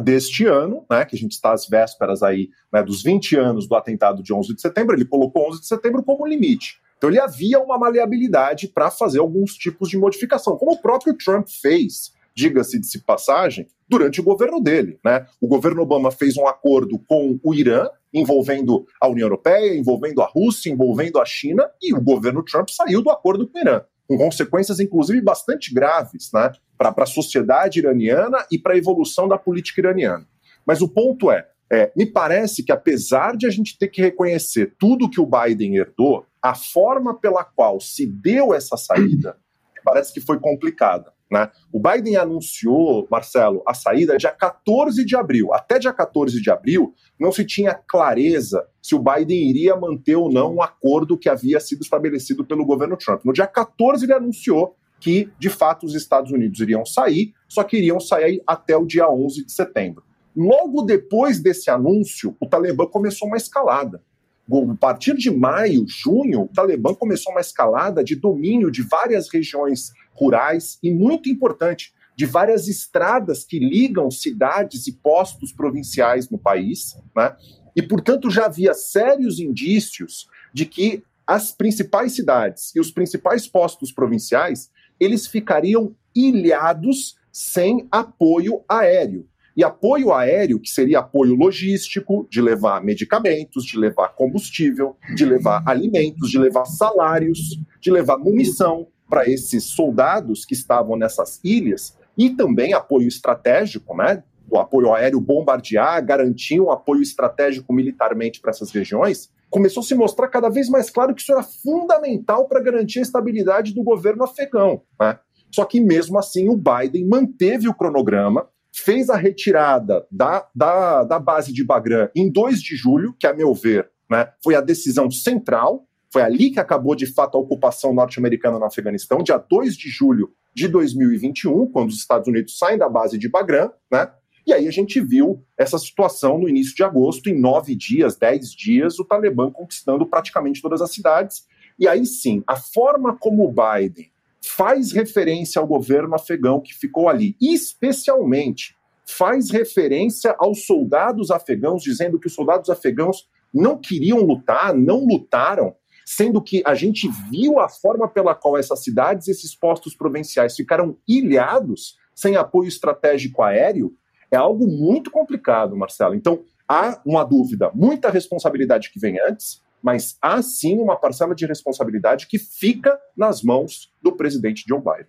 [SPEAKER 4] deste ano, né, que a gente está às vésperas aí né, dos 20 anos do atentado de 11 de setembro, ele colocou 11 de setembro como limite. Então ele havia uma maleabilidade para fazer alguns tipos de modificação, como o próprio Trump fez, diga-se de passagem, durante o governo dele. Né? O governo Obama fez um acordo com o Irã, envolvendo a União Europeia, envolvendo a Rússia, envolvendo a China, e o governo Trump saiu do acordo com o Irã, com consequências, inclusive, bastante graves né? para a sociedade iraniana e para a evolução da política iraniana. Mas o ponto é, é, me parece que apesar de a gente ter que reconhecer tudo que o Biden herdou, a forma pela qual se deu essa saída parece que foi complicada. Né? O Biden anunciou, Marcelo, a saída dia 14 de abril. Até dia 14 de abril, não se tinha clareza se o Biden iria manter ou não um acordo que havia sido estabelecido pelo governo Trump. No dia 14, ele anunciou que, de fato, os Estados Unidos iriam sair, só que iriam sair até o dia 11 de setembro. Logo depois desse anúncio, o Talibã começou uma escalada. A partir de maio, junho, o Talibã começou uma escalada de domínio de várias regiões rurais e, muito importante, de várias estradas que ligam cidades e postos provinciais no país, né? E, portanto, já havia sérios indícios de que as principais cidades e os principais postos provinciais eles ficariam ilhados sem apoio aéreo. E apoio aéreo, que seria apoio logístico, de levar medicamentos, de levar combustível, de levar alimentos, de levar salários, de levar munição para esses soldados que estavam nessas ilhas, e também apoio estratégico, né? O apoio aéreo bombardear, garantir um apoio estratégico militarmente para essas regiões, começou a se mostrar cada vez mais claro que isso era fundamental para garantir a estabilidade do governo afegão. Né? Só que mesmo assim o Biden manteve o cronograma, fez a retirada da, da, da base de Bagram em 2 de julho, que, a meu ver, né, foi a decisão central. Foi ali que acabou, de fato, a ocupação norte-americana no Afeganistão, dia 2 de julho de 2021, quando os Estados Unidos saem da base de Bagram, né? E aí a gente viu essa situação no início de agosto, em nove dias, dez dias, o Talibã conquistando praticamente todas as cidades. E aí sim, a forma como o Biden faz referência ao governo afegão que ficou ali, especialmente faz referência aos soldados afegãos, dizendo que os soldados afegãos não queriam lutar, não lutaram, sendo que a gente viu a forma pela qual essas cidades, esses postos provinciais ficaram ilhados, sem apoio estratégico aéreo, é algo muito complicado, Marcelo. Então, há uma dúvida, muita responsabilidade que vem antes, mas há sim uma parcela de responsabilidade que fica nas mãos do presidente Joe Biden.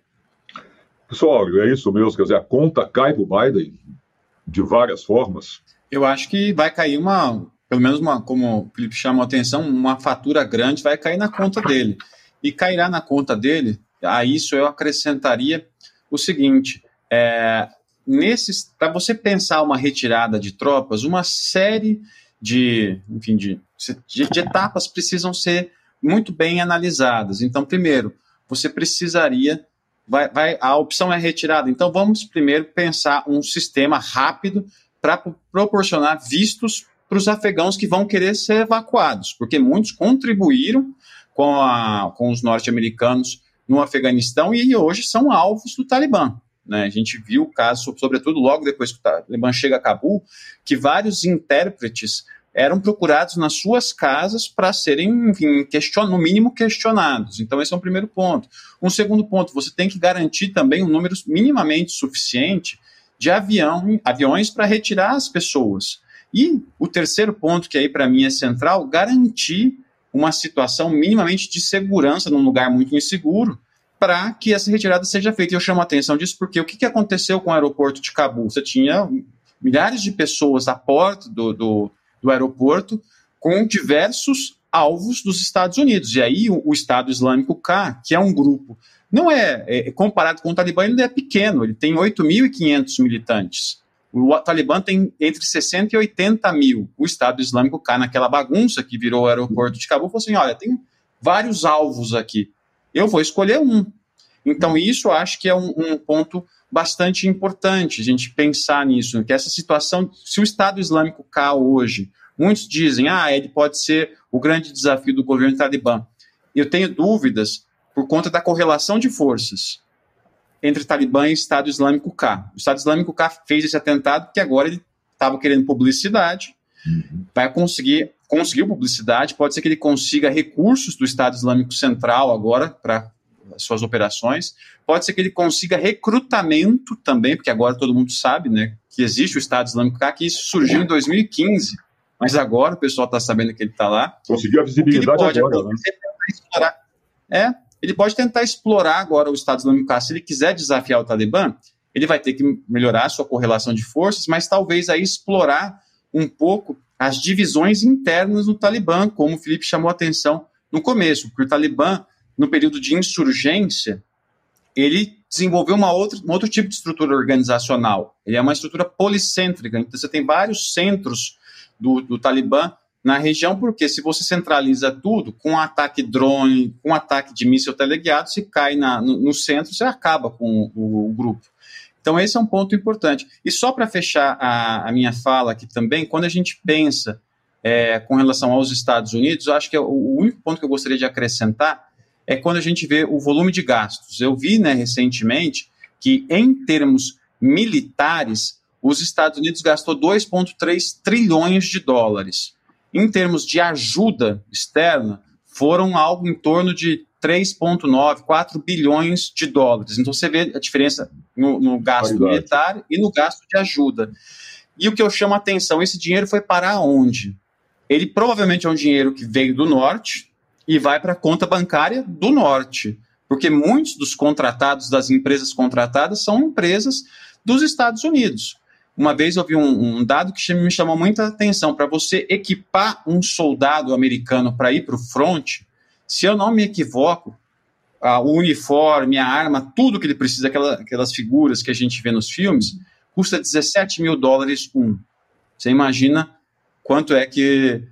[SPEAKER 2] Pessoal, é isso mesmo, quer dizer, a conta cai para o Biden de várias formas.
[SPEAKER 3] Eu acho que vai cair uma, pelo menos uma, como o Felipe chamou a atenção, uma fatura grande vai cair na conta dele. E cairá na conta dele, a isso eu acrescentaria o seguinte: é, nesses, para você pensar uma retirada de tropas, uma série de, enfim, de, de, de etapas precisam ser muito bem analisadas. Então, primeiro, você precisaria Vai, vai, a opção é retirada. Então, vamos primeiro pensar um sistema rápido para proporcionar vistos para os afegãos que vão querer ser evacuados, porque muitos contribuíram com, a, com os norte-americanos no Afeganistão e hoje são alvos do Talibã. Né? A gente viu o caso, sobretudo logo depois que o Talibã chega a Cabul, que vários intérpretes eram procurados nas suas casas para serem, enfim, question, no mínimo questionados. Então, esse é um primeiro ponto. Um segundo ponto, você tem que garantir também um número minimamente suficiente de avião, aviões para retirar as pessoas. E o terceiro ponto, que aí para mim é central, garantir uma situação minimamente de segurança num lugar muito inseguro, para que essa retirada seja feita. E eu chamo a atenção disso porque o que, que aconteceu com o aeroporto de Cabul? Você tinha milhares de pessoas à porta do, do, do aeroporto com diversos alvos dos Estados Unidos. E aí o, o Estado Islâmico K, que é um grupo, não é, é comparado com o Talibã, ele é pequeno, ele tem 8.500 militantes. O Talibã tem entre 60 e 80 mil. O Estado Islâmico K, naquela bagunça que virou o aeroporto de Cabul, falou assim: olha, tem vários alvos aqui eu vou escolher um. Então, isso acho que é um, um ponto bastante importante a gente pensar nisso, que essa situação, se o Estado Islâmico cai hoje, muitos dizem, ah, ele pode ser o grande desafio do governo talibã. Eu tenho dúvidas por conta da correlação de forças entre Talibã e Estado Islâmico K. O Estado Islâmico K fez esse atentado porque agora ele estava querendo publicidade, uhum. vai conseguir conseguiu publicidade, pode ser que ele consiga recursos do Estado Islâmico Central agora para suas operações, pode ser que ele consiga recrutamento também, porque agora todo mundo sabe, né, que existe o Estado Islâmico K, que isso surgiu em 2015, mas agora o pessoal está sabendo que ele está lá.
[SPEAKER 2] Conseguiu a visibilidade agora, né?
[SPEAKER 3] Explorar, é, ele pode tentar explorar agora o Estado Islâmico K. Se ele quiser desafiar o Talibã, ele vai ter que melhorar a sua correlação de forças, mas talvez aí explorar um pouco as divisões internas do Talibã, como o Felipe chamou a atenção no começo, porque o Talibã, no período de insurgência, ele desenvolveu uma outra, um outro tipo de estrutura organizacional. Ele é uma estrutura policêntrica, então você tem vários centros do, do Talibã na região, porque se você centraliza tudo, com ataque drone, com ataque de míssil teleguiado, se cai na, no, no, centro, você acaba com o, o, grupo. Então, esse é um ponto importante. E só para fechar a, a, minha fala aqui também, quando a gente pensa é, com relação aos Estados Unidos, acho que é o, o único ponto que eu gostaria de acrescentar é quando a gente vê o volume de gastos. Eu vi né, recentemente que, em termos militares, os Estados Unidos gastou 2,3 trilhões de dólares em termos de ajuda externa, foram algo em torno de 3,9, 4 bilhões de dólares. Então você vê a diferença no, no gasto militar e no gasto de ajuda. E o que eu chamo a atenção, esse dinheiro foi para onde? Ele provavelmente é um dinheiro que veio do norte e vai para a conta bancária do norte, porque muitos dos contratados, das empresas contratadas, são empresas dos Estados Unidos. Uma vez eu vi um, um dado que me chamou muita atenção. Para você equipar um soldado americano para ir para o front, se eu não me equivoco, a, o uniforme, a arma, tudo que ele precisa, aquela, aquelas figuras que a gente vê nos filmes, custa 17 mil dólares um. Você imagina quanto é que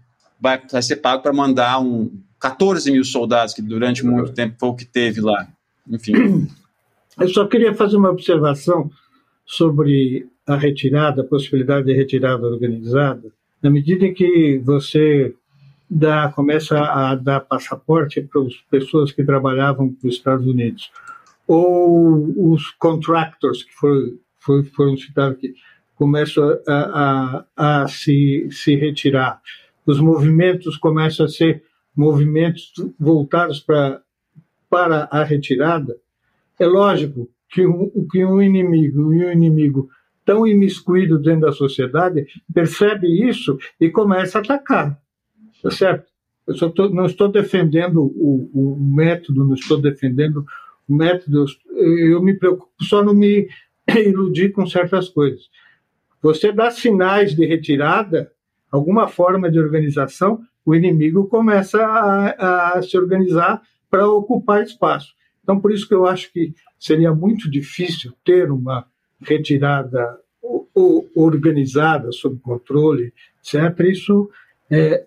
[SPEAKER 3] vai, vai ser pago para mandar um 14 mil soldados, que durante muito tempo foi o que teve lá. Enfim.
[SPEAKER 5] Eu só queria fazer uma observação sobre a retirada, a possibilidade de retirada organizada, na medida em que você dá, começa a dar passaporte para as pessoas que trabalhavam para os Estados Unidos, ou os contractors que foram, foram, foram citados aqui, começam a, a, a se, se retirar, os movimentos começam a ser movimentos voltados para, para a retirada, é lógico que um, que um inimigo e um inimigo tão imiscuído dentro da sociedade, percebe isso e começa a atacar. Tá certo? Eu tô, não estou defendendo o, o, método, não estou defendendo o método, eu me preocupo só não me iludir com certas coisas. Você dá sinais de retirada, alguma forma de organização, o inimigo começa a, a se organizar para ocupar espaço. Então, por isso que eu acho que seria muito difícil ter uma retirada organizada, sob controle, etc., isso é,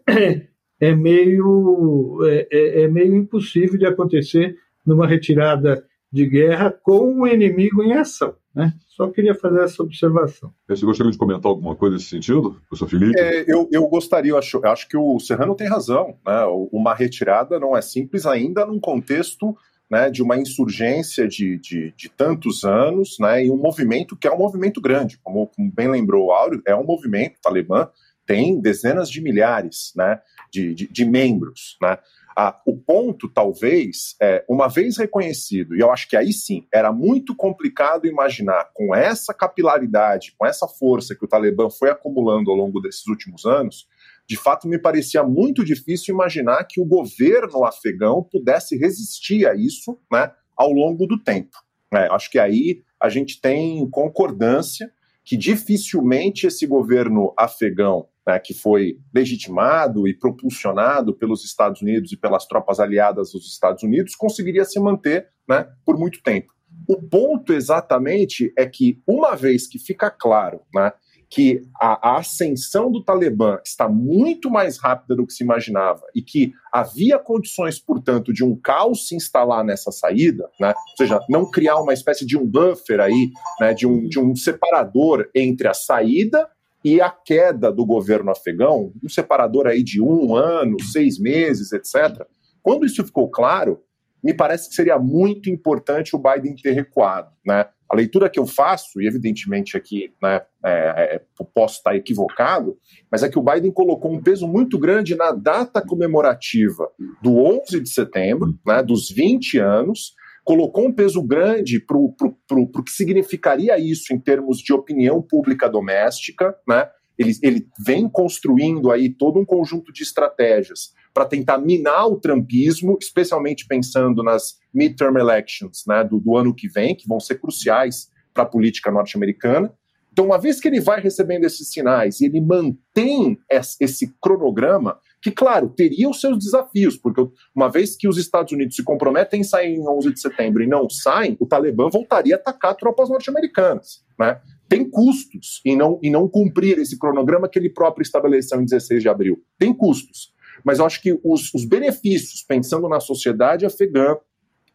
[SPEAKER 5] é, meio, é, é, é, meio impossível de acontecer numa retirada de guerra com o inimigo em ação. Né? Só queria fazer essa observação.
[SPEAKER 2] Você gostaria de comentar alguma coisa nesse sentido, professor Felipe?
[SPEAKER 4] É, eu, eu gostaria, eu acho, eu acho que o Serrano tem razão. Né? Uma retirada não é simples ainda num contexto né, de uma insurgência de, de, de, tantos anos, né, e um movimento que é um movimento grande, como, como bem lembrou o Áureo, é um movimento, Talibã tem dezenas de milhares né, de, de, de membros. Né. Ah, o ponto, talvez, é, uma vez reconhecido, e eu acho que aí sim, era muito complicado imaginar, com essa capilaridade, com essa força que o Talibã foi acumulando ao longo desses últimos anos, de fato me parecia muito difícil imaginar que o governo afegão pudesse resistir a isso né, ao longo do tempo. É, acho que aí a gente tem concordância que dificilmente esse governo afegão, né, que foi legitimado e propulsionado pelos Estados Unidos e pelas tropas aliadas dos Estados Unidos, conseguiria se manter né, por muito tempo. O ponto exatamente é que, uma vez que fica claro né, que a, a, ascensão do Talibã está muito mais rápida do que se imaginava e que havia condições, portanto, de um caos se instalar nessa saída, né? ou seja, não criar uma espécie de um buffer aí, né? de, um, de um separador entre a saída e a queda do governo afegão, um separador aí de um ano, seis meses, etc. Quando isso ficou claro, me parece que seria muito importante o Biden ter recuado, né? A leitura que eu faço, e evidentemente aqui né, é, é, posso estar equivocado, mas é que o Biden colocou um peso muito grande na data comemorativa do 11 de setembro, né, dos 20 anos, colocou um peso grande para o que significaria isso em termos de opinião pública doméstica, né? Ele, ele vem construindo aí todo um conjunto de estratégias para tentar minar o trumpismo, especialmente pensando nas midterm elections né, do, do ano que vem, que vão ser cruciais para a política norte-americana. Então, uma vez que ele vai recebendo esses sinais e ele mantém esse cronograma, que, claro, teria os seus desafios, porque uma vez que os Estados Unidos se comprometem em sair em 11 de setembro e não saem, o Talibã voltaria a atacar tropas norte-americanas. Né? Tem custos em não, em não cumprir esse cronograma que ele próprio estabeleceu em 16 de abril. Tem custos. Mas eu acho que os, os benefícios, pensando na sociedade afegã,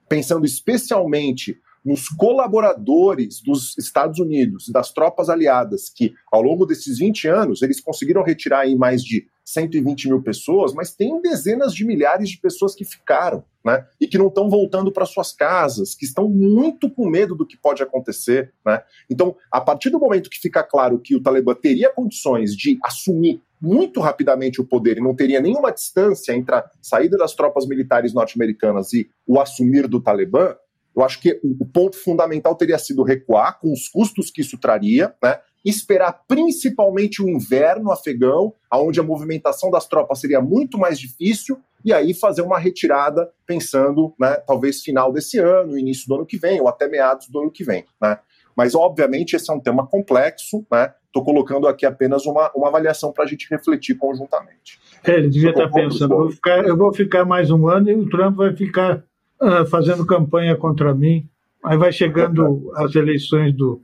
[SPEAKER 4] pensando especialmente nos colaboradores dos Estados Unidos, das tropas aliadas, que ao longo desses 20 anos eles conseguiram retirar aí mais de 120 mil pessoas, mas tem dezenas de milhares de pessoas que ficaram, né? E que não estão voltando para suas casas, que estão muito com medo do que pode acontecer, né? Então, a partir do momento que fica claro que o Talibã teria condições de assumir muito rapidamente o poder e não teria nenhuma distância entre a saída das tropas militares norte-americanas e o assumir do Talibã, eu acho que o ponto fundamental teria sido recuar com os custos que isso traria, né? Esperar principalmente o inverno afegão, onde a movimentação das tropas seria muito mais difícil, e aí fazer uma retirada pensando, né, talvez final desse ano, início do ano que vem, ou até meados do ano que vem. Né? Mas, obviamente, esse é um tema complexo, né? Estou colocando aqui apenas uma, uma avaliação para a gente refletir conjuntamente.
[SPEAKER 5] É, ele devia estar tá pensando, eu vou, ficar, eu vou ficar mais um ano e o Trump vai ficar uh, fazendo campanha contra mim. Aí vai chegando as eleições do.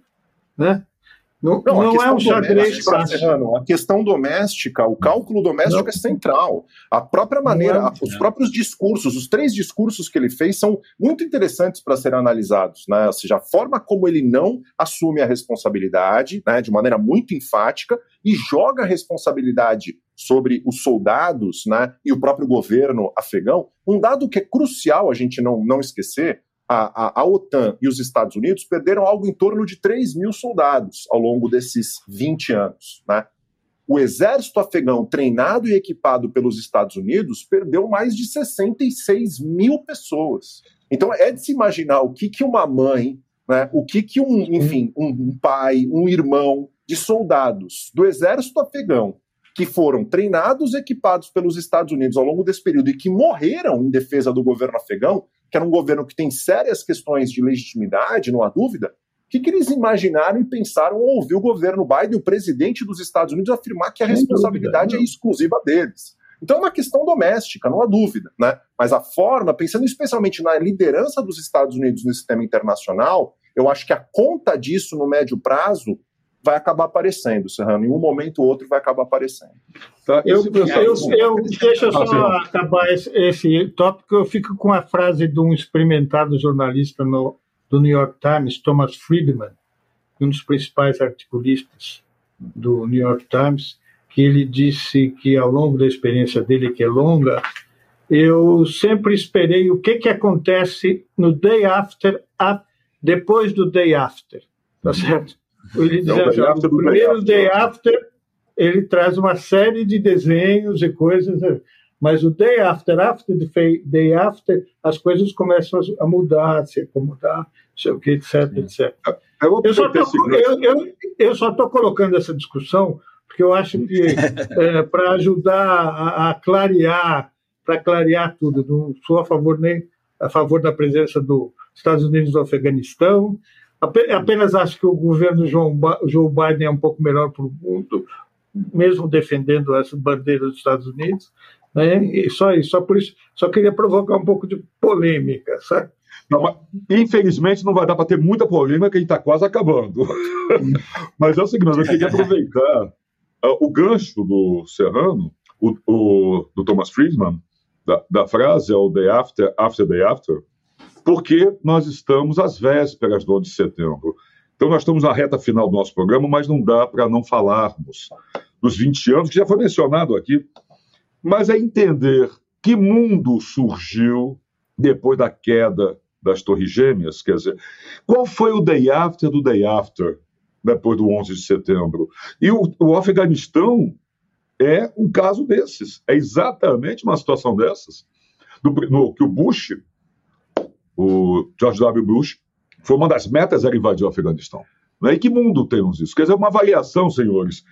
[SPEAKER 5] Né?
[SPEAKER 4] Não, não, não é um xadrez fácil. A questão doméstica, o cálculo doméstico não. é central. A própria maneira, é. os próprios discursos, os três discursos que ele fez são muito interessantes para serem analisados. Né? Ou seja, a forma como ele não assume a responsabilidade, né, de maneira muito enfática, e joga a responsabilidade sobre os soldados né, e o próprio governo afegão. Um dado que é crucial a gente não, não esquecer a, a, a, OTAN e os Estados Unidos perderam algo em torno de 3 mil soldados ao longo desses 20 anos. Né? O exército afegão, treinado e equipado pelos Estados Unidos, perdeu mais de 66 mil pessoas. Então é de se imaginar o que, que uma mãe, né, o que, que um, enfim, um pai, um irmão de soldados do exército afegão que foram treinados e equipados pelos Estados Unidos ao longo desse período e que morreram em defesa do governo afegão, que era um governo que tem sérias questões de legitimidade, não há dúvida, o que, que eles imaginaram e pensaram ao ouvir o governo Biden, o presidente dos Estados Unidos, afirmar que a responsabilidade é exclusiva deles? Então é uma questão doméstica, não há dúvida, né? Mas a forma, pensando especialmente na liderança dos Estados Unidos no sistema internacional, eu acho que a conta disso no médio prazo vai acabar aparecendo, Serrano. Em um momento ou outro vai acabar aparecendo.
[SPEAKER 5] Tá? Eu, eu, eu, eu deixa eu só acabar esse, esse tópico. Eu fico com a frase de um experimentado jornalista no, do New York Times, Thomas Friedman, um dos principais articulistas do New York Times, que ele disse que ao longo da experiência dele, que é longa, eu sempre esperei o que, que acontece no day after, depois do day after, tá certo? Ele diz assim, no primeiro day after, ele traz uma série de desenhos e coisas, mas o day after, after the day after, as coisas começam a mudar, a se acomodar, sei o que, etc, etc. Só tô, eu, eu, eu só estou colocando essa discussão porque eu acho que é, para ajudar a, a clarear, para clarear tudo, não sou a favor nem a favor da presença dos Estados Unidos no Afeganistão, Apenas acho que o governo Joe Biden é um pouco melhor para o mundo, mesmo defendendo as bandeiras dos Estados Unidos. Né? E só isso, só por isso, só queria provocar um pouco de polêmica, sabe?
[SPEAKER 2] Não, infelizmente não vai dar para ter muita polêmica, que a gente está quase acabando. mas é o seguinte, eu queria aproveitar uh, o gancho do Serrano, o, o, do Thomas Friedman, da, da frase é o day after, after day after, porque nós estamos às vésperas do 11 de setembro. Então, nós estamos na reta final do nosso programa, mas não dá para não falarmos dos 20 anos, que já foi mencionado aqui, mas é entender que mundo surgiu depois da queda das Torres Gêmeas, quer dizer, qual foi o day after do day after, depois do 11 de setembro? E o, o Afeganistão é um caso desses, é exatamente uma situação dessas, do, no, que o Bush, o George W. Bush, foi uma das metas era invadir o Afeganistão. Né? E que mundo temos isso? Quer dizer, uma avaliação, senhores,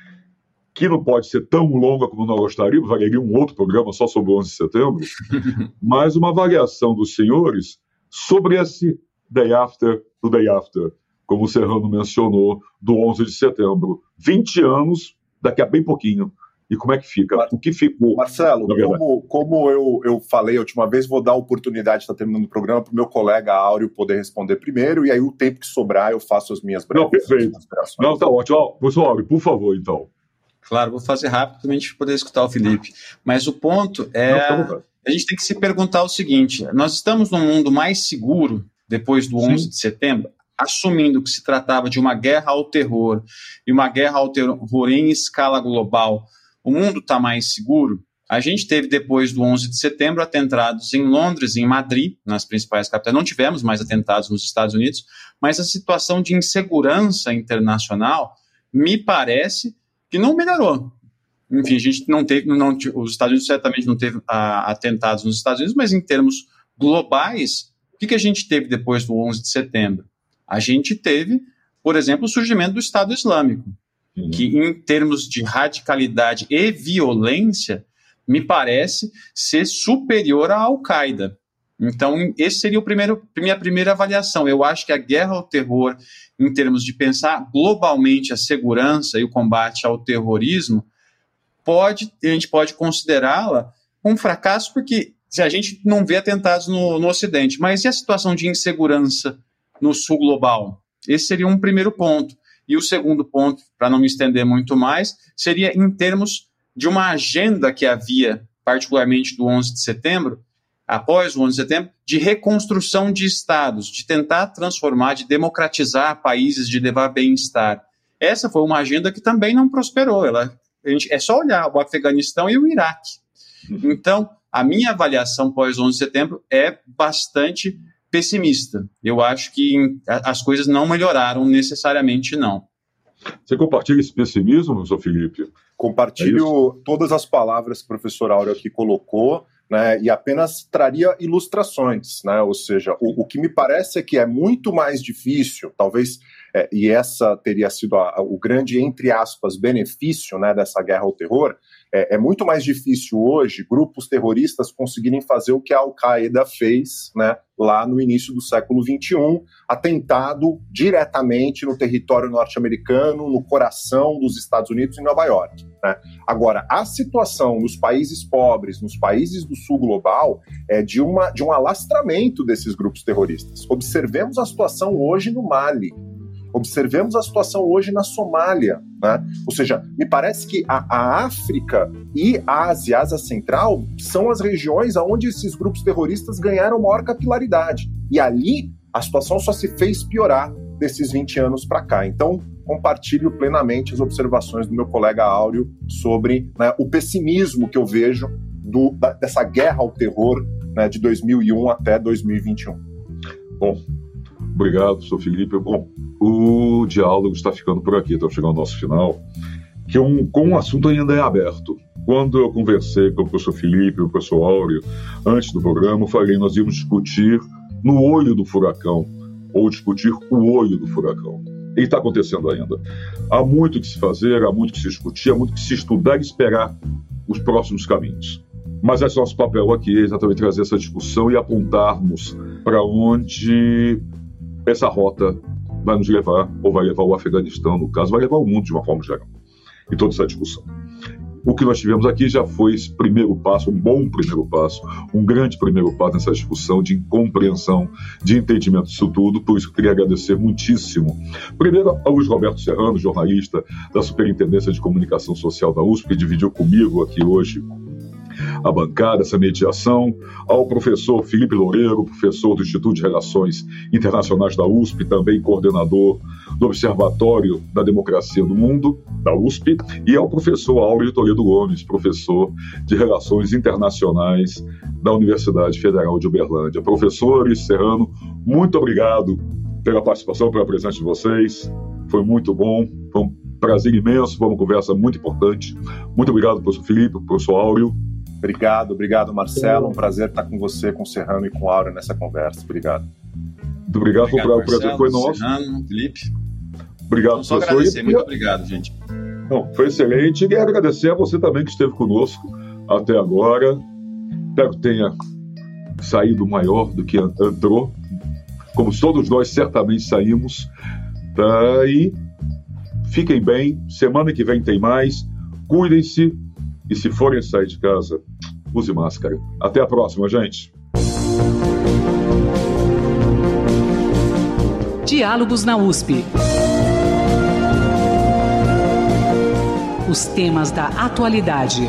[SPEAKER 2] que não pode ser tão longa como nós gostaríamos, valeria um outro programa só sobre o 11 de setembro, mas uma avaliação dos senhores sobre esse day after do day after, como o Serrano mencionou, do 11 de setembro. 20 anos, daqui a bem pouquinho, e como é que fica? O que ficou?
[SPEAKER 4] Marcelo, como, como eu, eu falei a última vez, vou dar a oportunidade, está terminando o programa, para o meu colega Áureo poder responder primeiro, e aí o tempo que sobrar eu faço as minhas
[SPEAKER 2] breves Não, perfeito. Não, tá ótimo. Professor Áureo, por favor, então.
[SPEAKER 3] Claro, vou fazer rápido para a gente poder escutar o Felipe. Mas o ponto é. Não, a gente tem que se perguntar o seguinte: nós estamos num mundo mais seguro depois do 11 Sim. de setembro? Assumindo que se tratava de uma guerra ao terror e uma guerra ao terror em escala global, o mundo está mais seguro? A gente teve, depois do 11 de setembro, atentados em Londres, em Madrid, nas principais capitais. Não tivemos mais atentados nos Estados Unidos, mas a situação de insegurança internacional me parece que não melhorou. Enfim, a gente não teve, não, os Estados Unidos certamente não teve a, atentados nos Estados Unidos, mas em termos globais, o que, que a gente teve depois do 11 de setembro? A gente teve, por exemplo, o surgimento do Estado Islâmico uhum. que em termos de radicalidade e violência, me parece ser superior à Al-Qaeda. Então, esse seria o primeiro, minha primeira avaliação. Eu acho que a guerra ao terror, em termos de pensar globalmente a segurança e o combate ao terrorismo, pode, a gente pode considerá-la um fracasso, porque se a gente não vê atentados no, no Ocidente, mas e a situação de insegurança no sul global? Esse seria um primeiro ponto. E o segundo ponto, para não me estender muito mais, seria em termos de uma agenda que havia, particularmente do 11 de setembro, após o 11 de setembro, de reconstrução de estados, de tentar transformar, de democratizar países, de levar bem-estar. Essa foi uma agenda que também não prosperou. Ela, gente, é só olhar o Afeganistão e o Iraque. Uhum. Então, a minha avaliação pós 11 de setembro é bastante pessimista. Eu acho que as coisas não melhoraram necessariamente, não.
[SPEAKER 2] Você compartilha esse pessimismo, professor Felipe?
[SPEAKER 4] Compartilho é todas as palavras que o professor Áureo aqui colocou, né, e apenas traria ilustrações, né, ou seja, o, o que me parece é que é muito mais difícil, talvez, é, e essa teria sido a, o grande, entre aspas, benefício né, dessa guerra ao terror, é, é, muito mais difícil hoje grupos terroristas conseguirem fazer o que a Al-Qaeda fez né, lá no início do século XXI, atentado diretamente no território norte-americano, no coração dos Estados Unidos, em Nova York. Né? Agora, a situação nos países pobres, nos países do sul global, é de, uma, de um alastramento desses grupos terroristas. Observemos a situação hoje no Mali. Observemos a situação hoje na Somália. Né? Ou seja, me parece que a, a, África e a Ásia, a Ásia Central, são as regiões onde esses grupos terroristas ganharam maior capilaridade. E ali a situação só se fez piorar desses 20 anos para cá. Então, compartilho plenamente as observações do meu colega Áureo sobre né, o pessimismo que eu vejo do, da, dessa guerra ao terror né, de 2001 até 2021.
[SPEAKER 2] Bom, obrigado, sou Felipe. Bom, o diálogo está ficando por aqui, estamos chegando ao nosso final, que é um, com um assunto ainda é aberto. Quando eu conversei com o professor Felipe e o professor Áureo antes do programa, eu falei nós íamos discutir no olho do furacão, ou discutir o olho do furacão. E está acontecendo ainda. Há muito que se fazer, há muito que se discutir, há muito que se estudar e esperar os próximos caminhos. Mas esse nosso papel aqui é exatamente trazer essa discussão e apontarmos para onde essa rota vai nos levar, ou vai levar o Afeganistão, no caso, vai levar o mundo de uma forma geral, e toda essa discussão. o que nós tivemos aqui já foi esse primeiro passo, um bom primeiro passo, um grande primeiro passo nessa discussão de compreensão, de entendimento disso tudo. Por isso, eu queria agradecer muitíssimo. Primeiro, ao Luiz Roberto Serrano, jornalista da Superintendência de Comunicação Social da USP, que dividiu comigo aqui hoje a bancada, essa mediação, ao professor Felipe Loureiro, professor do Instituto de Relações Internacionais da USP, também coordenador do Observatório da Democracia do Mundo, da USP, e ao professor Áureo Toledo Gomes, professor de Relações Internacionais da Universidade Federal de Uberlândia. Professores, Serrano, muito obrigado pela participação, pela presença de vocês. Foi muito bom, foi um prazer imenso, foi uma conversa muito importante. Muito obrigado, professor Felipe, professor Áureo.
[SPEAKER 4] Obrigado, obrigado, Marcelo. Um prazer estar com você, com o Serrano e com o Áureo nessa conversa. Obrigado.
[SPEAKER 2] Muito obrigado, obrigado o prazer foi nosso.
[SPEAKER 3] Serrano, Felipe.
[SPEAKER 2] Obrigado, então,
[SPEAKER 3] só professor. agradecer, muito obrigado, gente.
[SPEAKER 2] Não, foi excelente. E agradecer a você também que esteve conosco até agora. Espero que tenha saído maior do que entrou. Como todos nós certamente saímos. Tá? E fiquem bem. Semana que vem tem mais. Cuidem-se. E se forem sair de casa, use máscara. Até a próxima, gente.
[SPEAKER 1] Diálogos na USP. Os temas da atualidade.